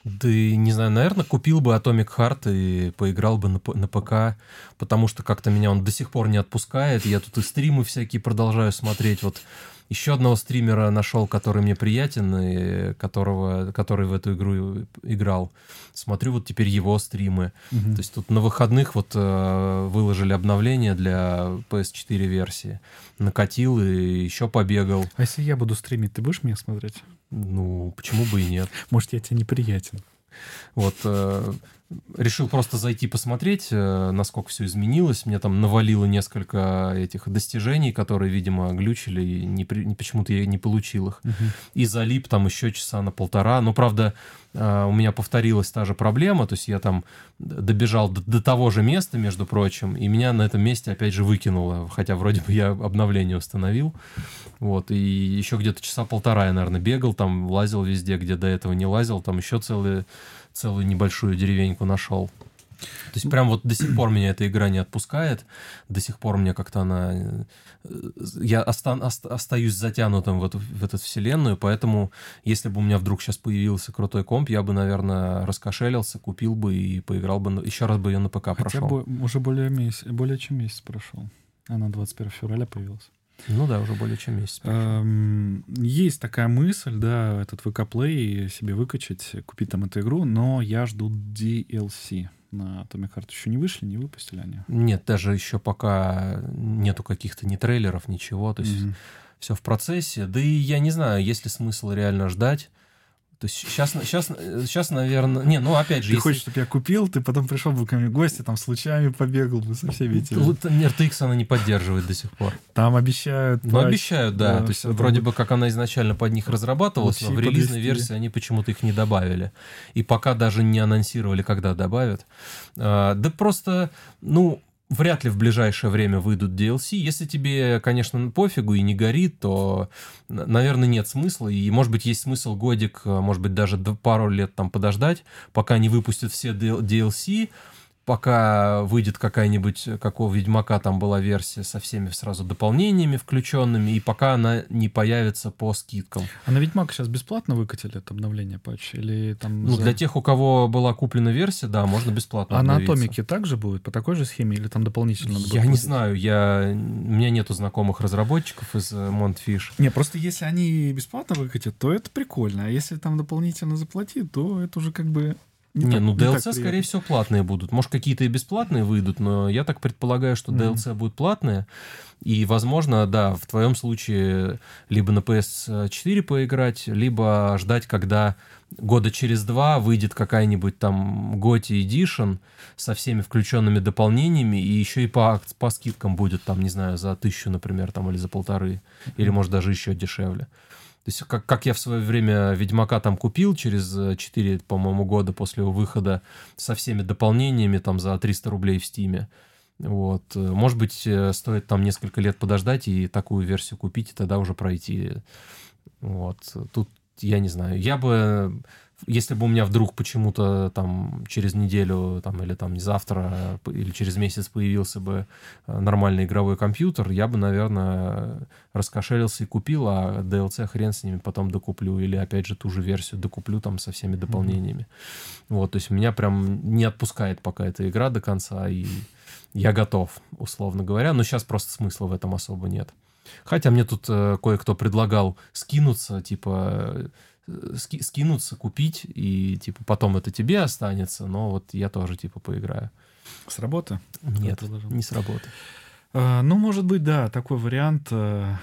Да не знаю, наверное, купил бы Atomic Heart и поиграл бы на, на ПК, потому что как-то меня он до сих пор не отпускает. Я тут и стримы всякие продолжаю смотреть. Вот еще одного стримера нашел, который мне приятен, и которого, который в эту игру играл. Смотрю вот теперь его стримы. Угу. То есть тут на выходных вот э, выложили обновление для PS4 версии. Накатил и еще побегал. А если я буду стримить, ты будешь меня смотреть? Ну, почему бы и нет? [laughs] Может, я тебе неприятен. Вот э, решил просто зайти посмотреть, э, насколько все изменилось. Мне там навалило несколько этих достижений, которые, видимо, глючили, и не, не, почему-то я не получил их. Uh-huh. И залип там еще часа на полтора. Но, правда, э, у меня повторилась та же проблема, то есть я там добежал до, до того же места, между прочим, и меня на этом месте опять же выкинуло, хотя вроде бы я обновление установил. Вот, и еще где-то часа полтора я, наверное, бегал, там лазил везде, где до этого не лазил, там еще целые целую небольшую деревеньку нашел. То есть прям вот до сих пор меня эта игра не отпускает, до сих пор мне как-то она... Э, я оста... остаюсь затянутым в эту, в эту вселенную, поэтому если бы у меня вдруг сейчас появился крутой комп, я бы, наверное, раскошелился, купил бы и поиграл бы, еще раз бы ее на ПК Хотя прошел. Бы уже более, месяц, более чем месяц прошел. Она 21 февраля появилась. Ну да, уже более чем месяц. Эм, есть такая мысль, да, этот VK Play себе выкачать, купить там эту игру, но я жду DLC на Atomic Heart. Еще не вышли, не выпустили они? Нет, даже еще пока нету каких-то ни трейлеров, ничего. То есть mm-hmm. все в процессе. Да и я не знаю, есть ли смысл реально ждать. То есть сейчас, сейчас, сейчас, наверное... Не, ну опять же... Ты если... хочешь, чтобы я купил, ты потом пришел бы ко мне в гости, там случайно побегал бы со всеми этими... RTX она не поддерживает до сих пор. Там обещают... Ну, обещают, да. да То есть вроде бы как она изначально под них разрабатывалась, но в релизной версии они почему-то их не добавили. И пока даже не анонсировали, когда добавят. А, да просто, ну, вряд ли в ближайшее время выйдут DLC. Если тебе, конечно, пофигу и не горит, то, наверное, нет смысла. И, может быть, есть смысл годик, а, может быть, даже пару лет там подождать, пока не выпустят все DLC, пока выйдет какая-нибудь, как у Ведьмака там была версия со всеми сразу дополнениями включенными, и пока она не появится по скидкам. А на Ведьмак сейчас бесплатно выкатили это обновление патч? Или там ну, за... для тех, у кого была куплена версия, да, можно бесплатно А на Атомике также будет по такой же схеме или там дополнительно Я не знаю, я... у меня нету знакомых разработчиков из Montfish. Не, просто если они бесплатно выкатят, то это прикольно, а если там дополнительно заплатить, то это уже как бы не, не так, ну DLC, скорее всего, платные будут. Может, какие-то и бесплатные выйдут, но я так предполагаю, что mm-hmm. DLC будут платные. И, возможно, да, в твоем случае либо на PS4 поиграть, либо ждать, когда года через два выйдет какая-нибудь там GOTY Edition со всеми включенными дополнениями, и еще и по, по скидкам будет там, не знаю, за тысячу, например, там, или за полторы, или, может, даже еще дешевле. То есть, как, как я в свое время Ведьмака там купил через 4, по-моему, года после его выхода со всеми дополнениями там за 300 рублей в Стиме. Вот. Может быть, э, стоит там несколько лет подождать и такую версию купить, и тогда уже пройти. Вот. Тут я не знаю. Я бы если бы у меня вдруг почему-то там через неделю там, или там не завтра или через месяц появился бы э, нормальный игровой компьютер, я бы, наверное, раскошелился и купил, а DLC хрен с ними потом докуплю или опять же ту же версию докуплю там со всеми дополнениями. Mm-hmm. Вот, то есть меня прям не отпускает пока эта игра до конца, и я готов, условно говоря, но сейчас просто смысла в этом особо нет. Хотя мне тут э, кое-кто предлагал скинуться, типа ски скинуться, купить, и типа потом это тебе останется, но вот я тоже типа поиграю. С работы? Нет, не с работы. А, ну, может быть, да, такой вариант. Э,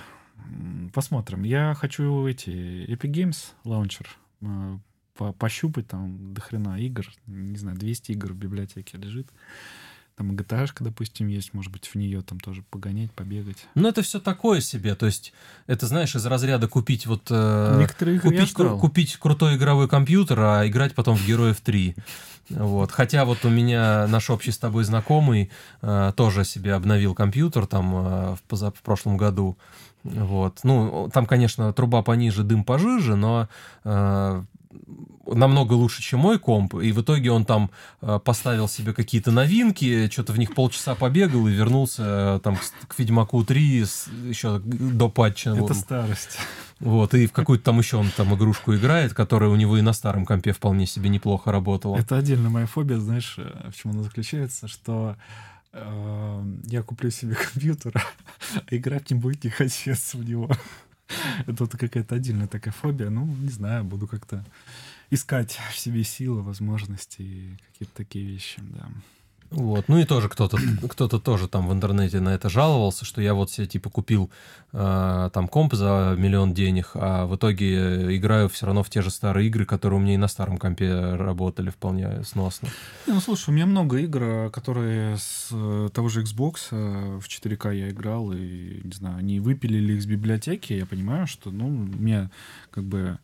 посмотрим. Я хочу эти Epic Games Launcher э, по пощупать там до хрена игр. Не знаю, 200 игр в библиотеке лежит. Там gta допустим, есть, может быть, в нее там тоже погонять, побегать. Ну, это все такое себе. То есть, это, знаешь, из разряда купить вот... Э, Некоторые купить, кру- купить крутой игровой компьютер, а играть потом в Героев 3. Вот. Хотя вот у меня наш общий с тобой знакомый э, тоже себе обновил компьютер там э, в, поза, в прошлом году. Вот. Ну, там, конечно, труба пониже, дым пожиже, но э, намного лучше, чем мой комп, и в итоге он там э, поставил себе какие-то новинки, что-то в них полчаса побегал и вернулся э, там к, Ведьмаку 3 с, еще до патча. Это вот. старость. Вот, и в какую-то там еще он там игрушку играет, которая у него и на старом компе вполне себе неплохо работала. Это отдельно моя фобия, знаешь, э, в чем она заключается, что э, я куплю себе [laughs] компьютер, а играть не будет не хотеться в него. [laughs] Это вот какая-то отдельная такая фобия. Ну, не знаю, буду как-то искать в себе силы, возможности и какие-то такие вещи, да. Вот. Ну и тоже кто-то кто-то тоже там в интернете на это жаловался, что я вот себе типа купил э, там комп за миллион денег, а в итоге играю все равно в те же старые игры, которые у меня и на старом компе работали вполне сносно. Не, ну слушай, у меня много игр, которые с э, того же Xbox э, в 4К я играл, и не знаю, они выпилили их с библиотеки, я понимаю, что ну, мне как бы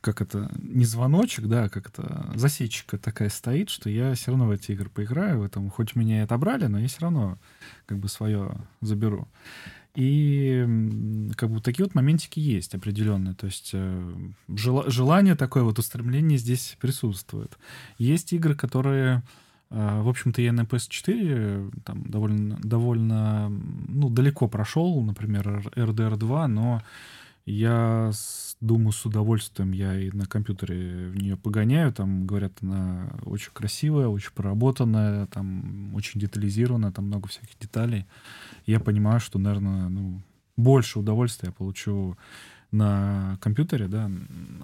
как это, не звоночек, да, а как это, засечка такая стоит, что я все равно в эти игры поиграю, в этом, хоть меня и отобрали, но я все равно как бы свое заберу. И как бы такие вот моментики есть определенные. То есть э, желание такое, вот устремление здесь присутствует. Есть игры, которые, э, в общем-то, я на PS4 там довольно, довольно ну, далеко прошел, например, RDR 2, но я с, думаю, с удовольствием я и на компьютере в нее погоняю. Там, говорят, она очень красивая, очень проработанная, там очень детализированная, там много всяких деталей. Я понимаю, что, наверное, ну, больше удовольствия я получу на компьютере, да,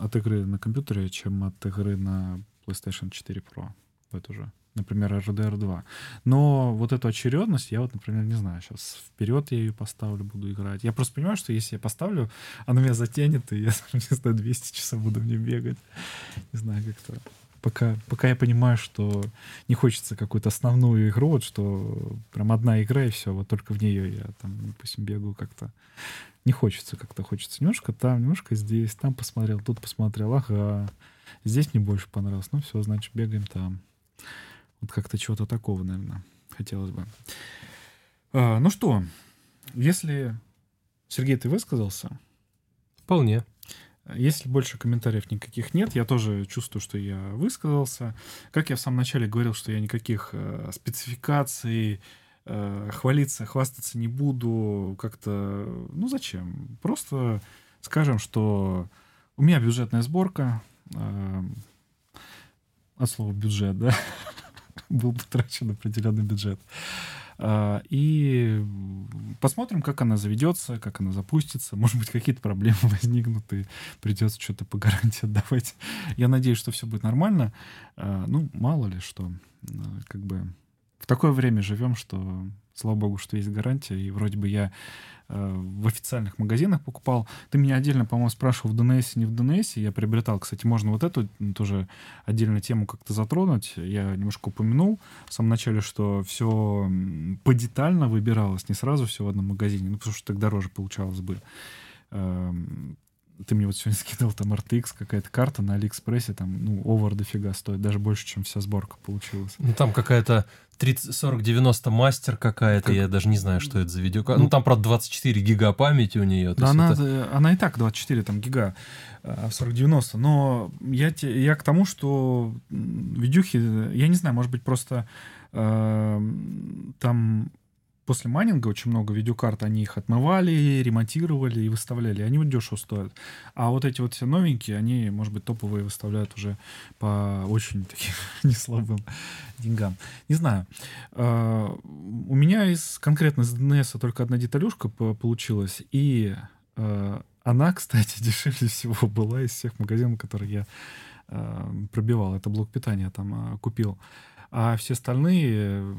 от игры на компьютере, чем от игры на PlayStation 4 Pro в эту же например, RDR 2. Но вот эту очередность я вот, например, не знаю, сейчас вперед я ее поставлю, буду играть. Я просто понимаю, что если я поставлю, она меня затянет, и я, не знаю, 200 часов буду в ней бегать. Не знаю, как-то пока, пока я понимаю, что не хочется какую-то основную игру, вот что прям одна игра и все, вот только в нее я там, допустим, бегаю как-то. Не хочется как-то, хочется немножко там, немножко здесь, там посмотрел, тут посмотрел, ага, здесь мне больше понравилось, ну все, значит, бегаем там. Вот как-то чего-то такого, наверное, хотелось бы. А, ну что, если Сергей, ты высказался? Вполне. Если больше комментариев никаких нет, я тоже чувствую, что я высказался. Как я в самом начале говорил, что я никаких э, спецификаций, э, хвалиться, хвастаться не буду. Как-то, ну зачем? Просто скажем, что у меня бюджетная сборка. Э, от слова бюджет, да? [laughs] был потрачен определенный бюджет. А, и посмотрим, как она заведется, как она запустится. Может быть, какие-то проблемы [laughs] возникнут, и придется что-то по гарантии отдавать. Я надеюсь, что все будет нормально. А, ну, мало ли что. Как бы в такое время живем, что слава богу, что есть гарантия, и вроде бы я э, в официальных магазинах покупал. Ты меня отдельно, по-моему, спрашивал, в ДНС, не в ДНС. Я приобретал, кстати, можно вот эту тоже отдельную тему как-то затронуть. Я немножко упомянул в самом начале, что все подетально выбиралось, не сразу все в одном магазине, ну, потому что так дороже получалось бы. Ты мне вот сегодня [laughs] скидывал там RTX, какая-то карта на Алиэкспрессе, там, ну, овер дофига стоит, даже больше, чем вся сборка получилась. Ну, там какая-то 30, 40, 90 мастер какая-то, как... я даже не знаю, что это за видеокарта. Ну, ну, там, правда, 24 гига памяти у нее. Да, она, это... она и так 24 там гига, 40-90, а, но я, те, я к тому, что видюхи, я не знаю, может быть, просто э, там после майнинга очень много видеокарт, они их отмывали, ремонтировали и выставляли. Они вот дешево стоят. А вот эти вот все новенькие, они, может быть, топовые выставляют уже по очень таким [laughs] неслабым деньгам. Не знаю. А, у меня из конкретно из DNS только одна деталюшка получилась. И а, она, [laughs] кстати, дешевле всего была из всех магазинов, которые я а, пробивал. Это блок питания там купил. А все остальные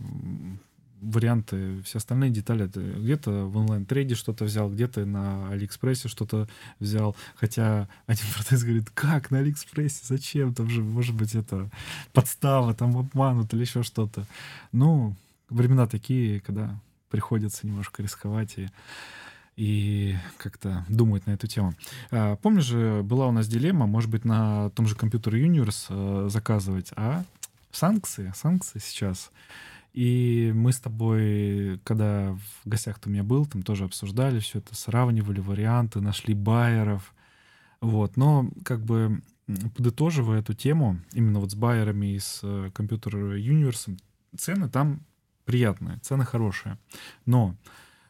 варианты, все остальные детали. Ты где-то в онлайн-трейде что-то взял, где-то на Алиэкспрессе что-то взял. Хотя один [laughs] продавец говорит, как на Алиэкспрессе, зачем? Там же, может быть, это подстава, там обманут или еще что-то. Ну, времена такие, когда приходится немножко рисковать и и как-то думать на эту тему. А, помнишь же, была у нас дилемма, может быть, на том же компьютере Universe э, заказывать, а санкции, санкции сейчас и мы с тобой, когда в гостях ты у меня был, там тоже обсуждали все это, сравнивали варианты, нашли байеров. Вот. Но как бы подытоживая эту тему, именно вот с байерами и с э, компьютер Universe, цены там приятные, цены хорошие. Но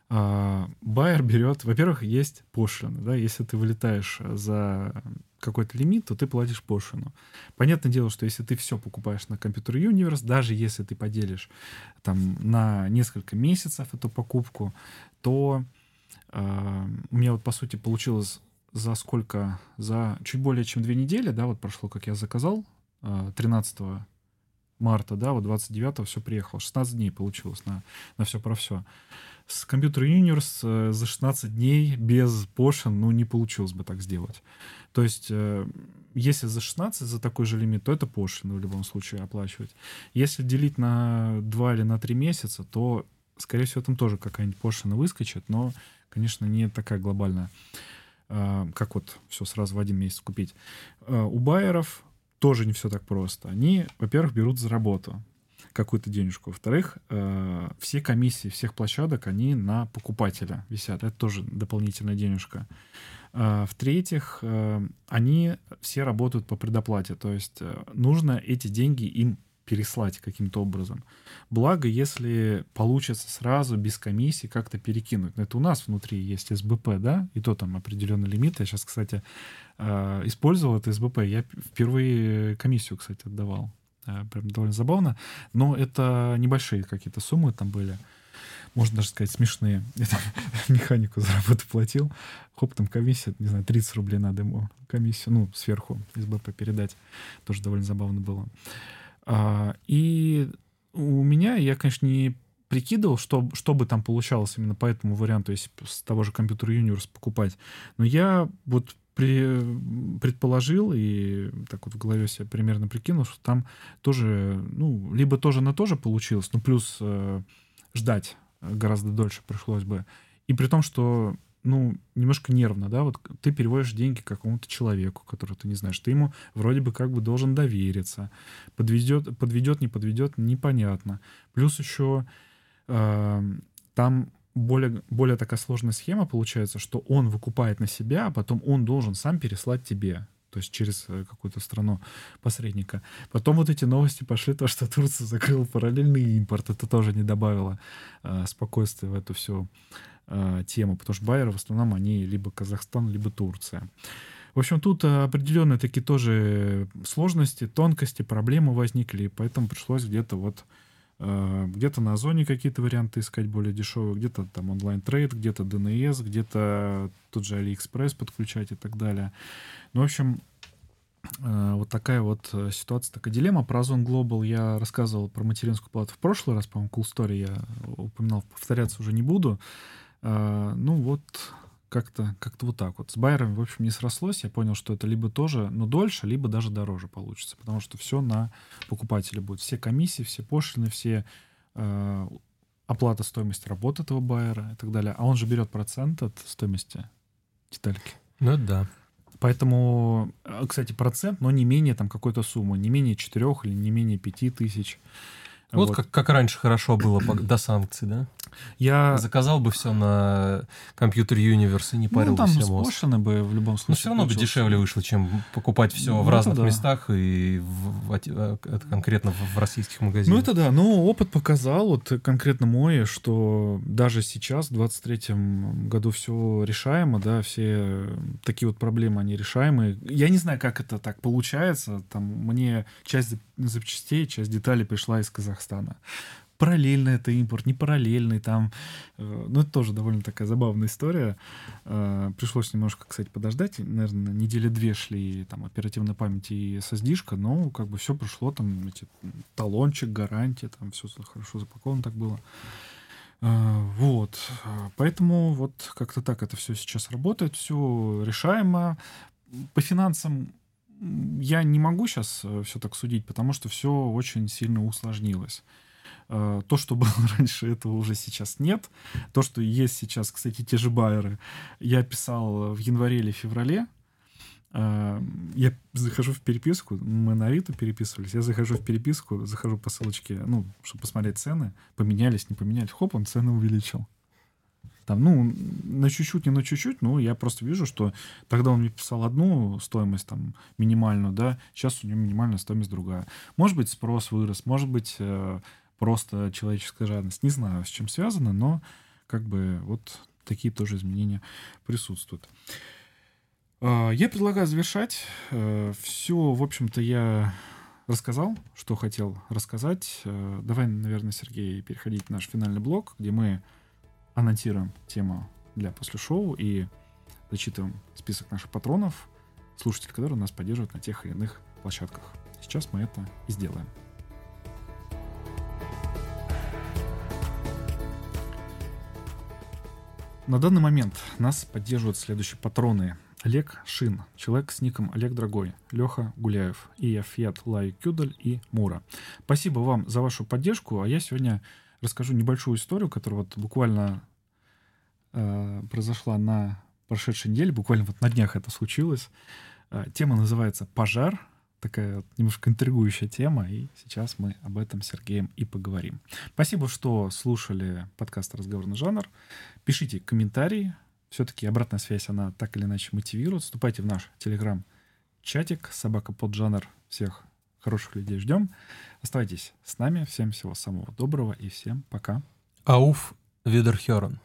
а, байер берет, во-первых, есть пошлина, да, если ты вылетаешь за какой-то лимит, то ты платишь пошлину. Понятное дело, что если ты все покупаешь на компьютер Universe, даже если ты поделишь там на несколько месяцев эту покупку, то э, у меня вот по сути получилось за сколько? За чуть более чем две недели, да, вот прошло, как я заказал, э, 13 марта, да, вот 29 все приехало, 16 дней получилось на, на все про все с компьютер Universe э, за 16 дней без пошлин, ну, не получилось бы так сделать. То есть, э, если за 16 за такой же лимит, то это пошлина в любом случае оплачивать. Если делить на 2 или на 3 месяца, то, скорее всего, там тоже какая-нибудь пошлина выскочит, но, конечно, не такая глобальная, э, как вот все сразу в один месяц купить. У байеров тоже не все так просто. Они, во-первых, берут за работу какую-то денежку. Во-вторых, э, все комиссии всех площадок, они на покупателя висят. Это тоже дополнительная денежка. Э, в-третьих, э, они все работают по предоплате. То есть э, нужно эти деньги им переслать каким-то образом. Благо, если получится сразу, без комиссии, как-то перекинуть. Это у нас внутри есть СБП, да, и то там определенный лимит. Я сейчас, кстати, э, использовал это СБП. Я впервые комиссию, кстати, отдавал. Э, прям довольно забавно. Но это небольшие какие-то суммы там были. Можно даже сказать, смешные. Я там [laughs] механику за работу платил. Хоп, там комиссия, не знаю, 30 рублей надо ему комиссию, ну, сверху из БП передать. Тоже довольно забавно было. А, и у меня, я, конечно, не прикидывал, что, что бы там получалось именно по этому варианту, если с того же компьютера Universe покупать. Но я вот при, предположил и так вот в голове себе примерно прикинул, что там тоже, ну, либо тоже на то же получилось, ну, плюс э, ждать гораздо дольше пришлось бы. И при том, что, ну, немножко нервно, да, вот ты переводишь деньги какому-то человеку, которого ты не знаешь, ты ему вроде бы как бы должен довериться, подведет, подведет, не подведет, непонятно. Плюс еще э, там более, более такая сложная схема получается, что он выкупает на себя, а потом он должен сам переслать тебе то есть через э, какую-то страну посредника. Потом вот эти новости пошли, то, что Турция закрыла параллельный импорт, это тоже не добавило э, спокойствия в эту всю э, тему, потому что байеры в основном они либо Казахстан, либо Турция. В общем, тут определенные такие тоже сложности, тонкости, проблемы возникли, поэтому пришлось где-то вот Э, где-то на Озоне какие-то варианты искать более дешевые, где-то там онлайн-трейд, где-то DNS, где-то тот же AliExpress подключать и так далее. Ну, в общем, вот такая вот ситуация, такая дилемма. Про Озон Global я рассказывал про материнскую плату в прошлый раз, по-моему, Cool Story я упоминал, повторяться уже не буду. Ну вот, как-то как вот так вот. С байерами, в общем, не срослось. Я понял, что это либо тоже, но дольше, либо даже дороже получится, потому что все на покупателя будет. Все комиссии, все пошлины, все э, оплата стоимости работы этого байера и так далее. А он же берет процент от стоимости детальки. Ну да. Поэтому, э, кстати, процент, но не менее там какой-то суммы, не менее 4 или не менее 5 тысяч. Вот, вот. Как, как раньше хорошо было до санкций, да? Я заказал бы все на компьютер Universe и не парил ну, там бы себе мозг. бы в любом случае. Но все равно бы дешевле вышло, чем покупать все ну, в разных да. местах и в, в, это конкретно в, в российских магазинах. Ну это да, но опыт показал, вот конкретно мой, что даже сейчас, в 23-м году все решаемо, да, все такие вот проблемы, они решаемые. Я не знаю, как это так получается, там мне часть запчастей, часть деталей пришла из Казахстана параллельно это импорт, не параллельный там. Э, ну, это тоже довольно такая забавная история. Э, пришлось немножко, кстати, подождать. Наверное, недели две шли там оперативной памяти и SSD-шка, но как бы все прошло, там эти, талончик, гарантия, там все хорошо запаковано так было. Э, вот. Поэтому вот как-то так это все сейчас работает, все решаемо. По финансам я не могу сейчас все так судить, потому что все очень сильно усложнилось. Э, то, что было [laughs] раньше, этого уже сейчас нет. То, что есть сейчас, кстати, те же байеры, я писал в январе или феврале. Э, я захожу в переписку, мы на Авито переписывались, я захожу в переписку, захожу по ссылочке, ну, чтобы посмотреть цены, поменялись, не поменялись, хоп, он цены увеличил. Там, ну, на чуть-чуть, не на чуть-чуть, ну, я просто вижу, что тогда он мне писал одну стоимость, там, минимальную, да, сейчас у него минимальная стоимость другая. Может быть, спрос вырос, может быть, э, просто человеческая жадность. Не знаю, с чем связано, но как бы вот такие тоже изменения присутствуют. А, я предлагаю завершать. Э, Все, в общем-то, я рассказал, что хотел рассказать. Э, давай, наверное, Сергей, переходить в наш финальный блок, где мы анонсируем тему для после шоу и зачитываем список наших патронов, слушателей, которые нас поддерживают на тех или иных площадках. Сейчас мы это и сделаем. На данный момент нас поддерживают следующие патроны. Олег Шин, человек с ником Олег Дорогой, Леха Гуляев, и Фиат Лай Кюдаль и Мура. Спасибо вам за вашу поддержку, а я сегодня расскажу небольшую историю, которая вот буквально э, произошла на прошедшей неделе, буквально вот на днях это случилось. Э, тема называется «Пожар», такая немножко интригующая тема, и сейчас мы об этом с Сергеем и поговорим. Спасибо, что слушали подкаст «Разговорный жанр». Пишите комментарии, все-таки обратная связь, она так или иначе мотивирует. Вступайте в наш телеграм-чатик «Собака под жанр». Всех хороших людей ждем. Оставайтесь с нами. Всем всего самого доброго и всем пока. Ауф Видерхерен.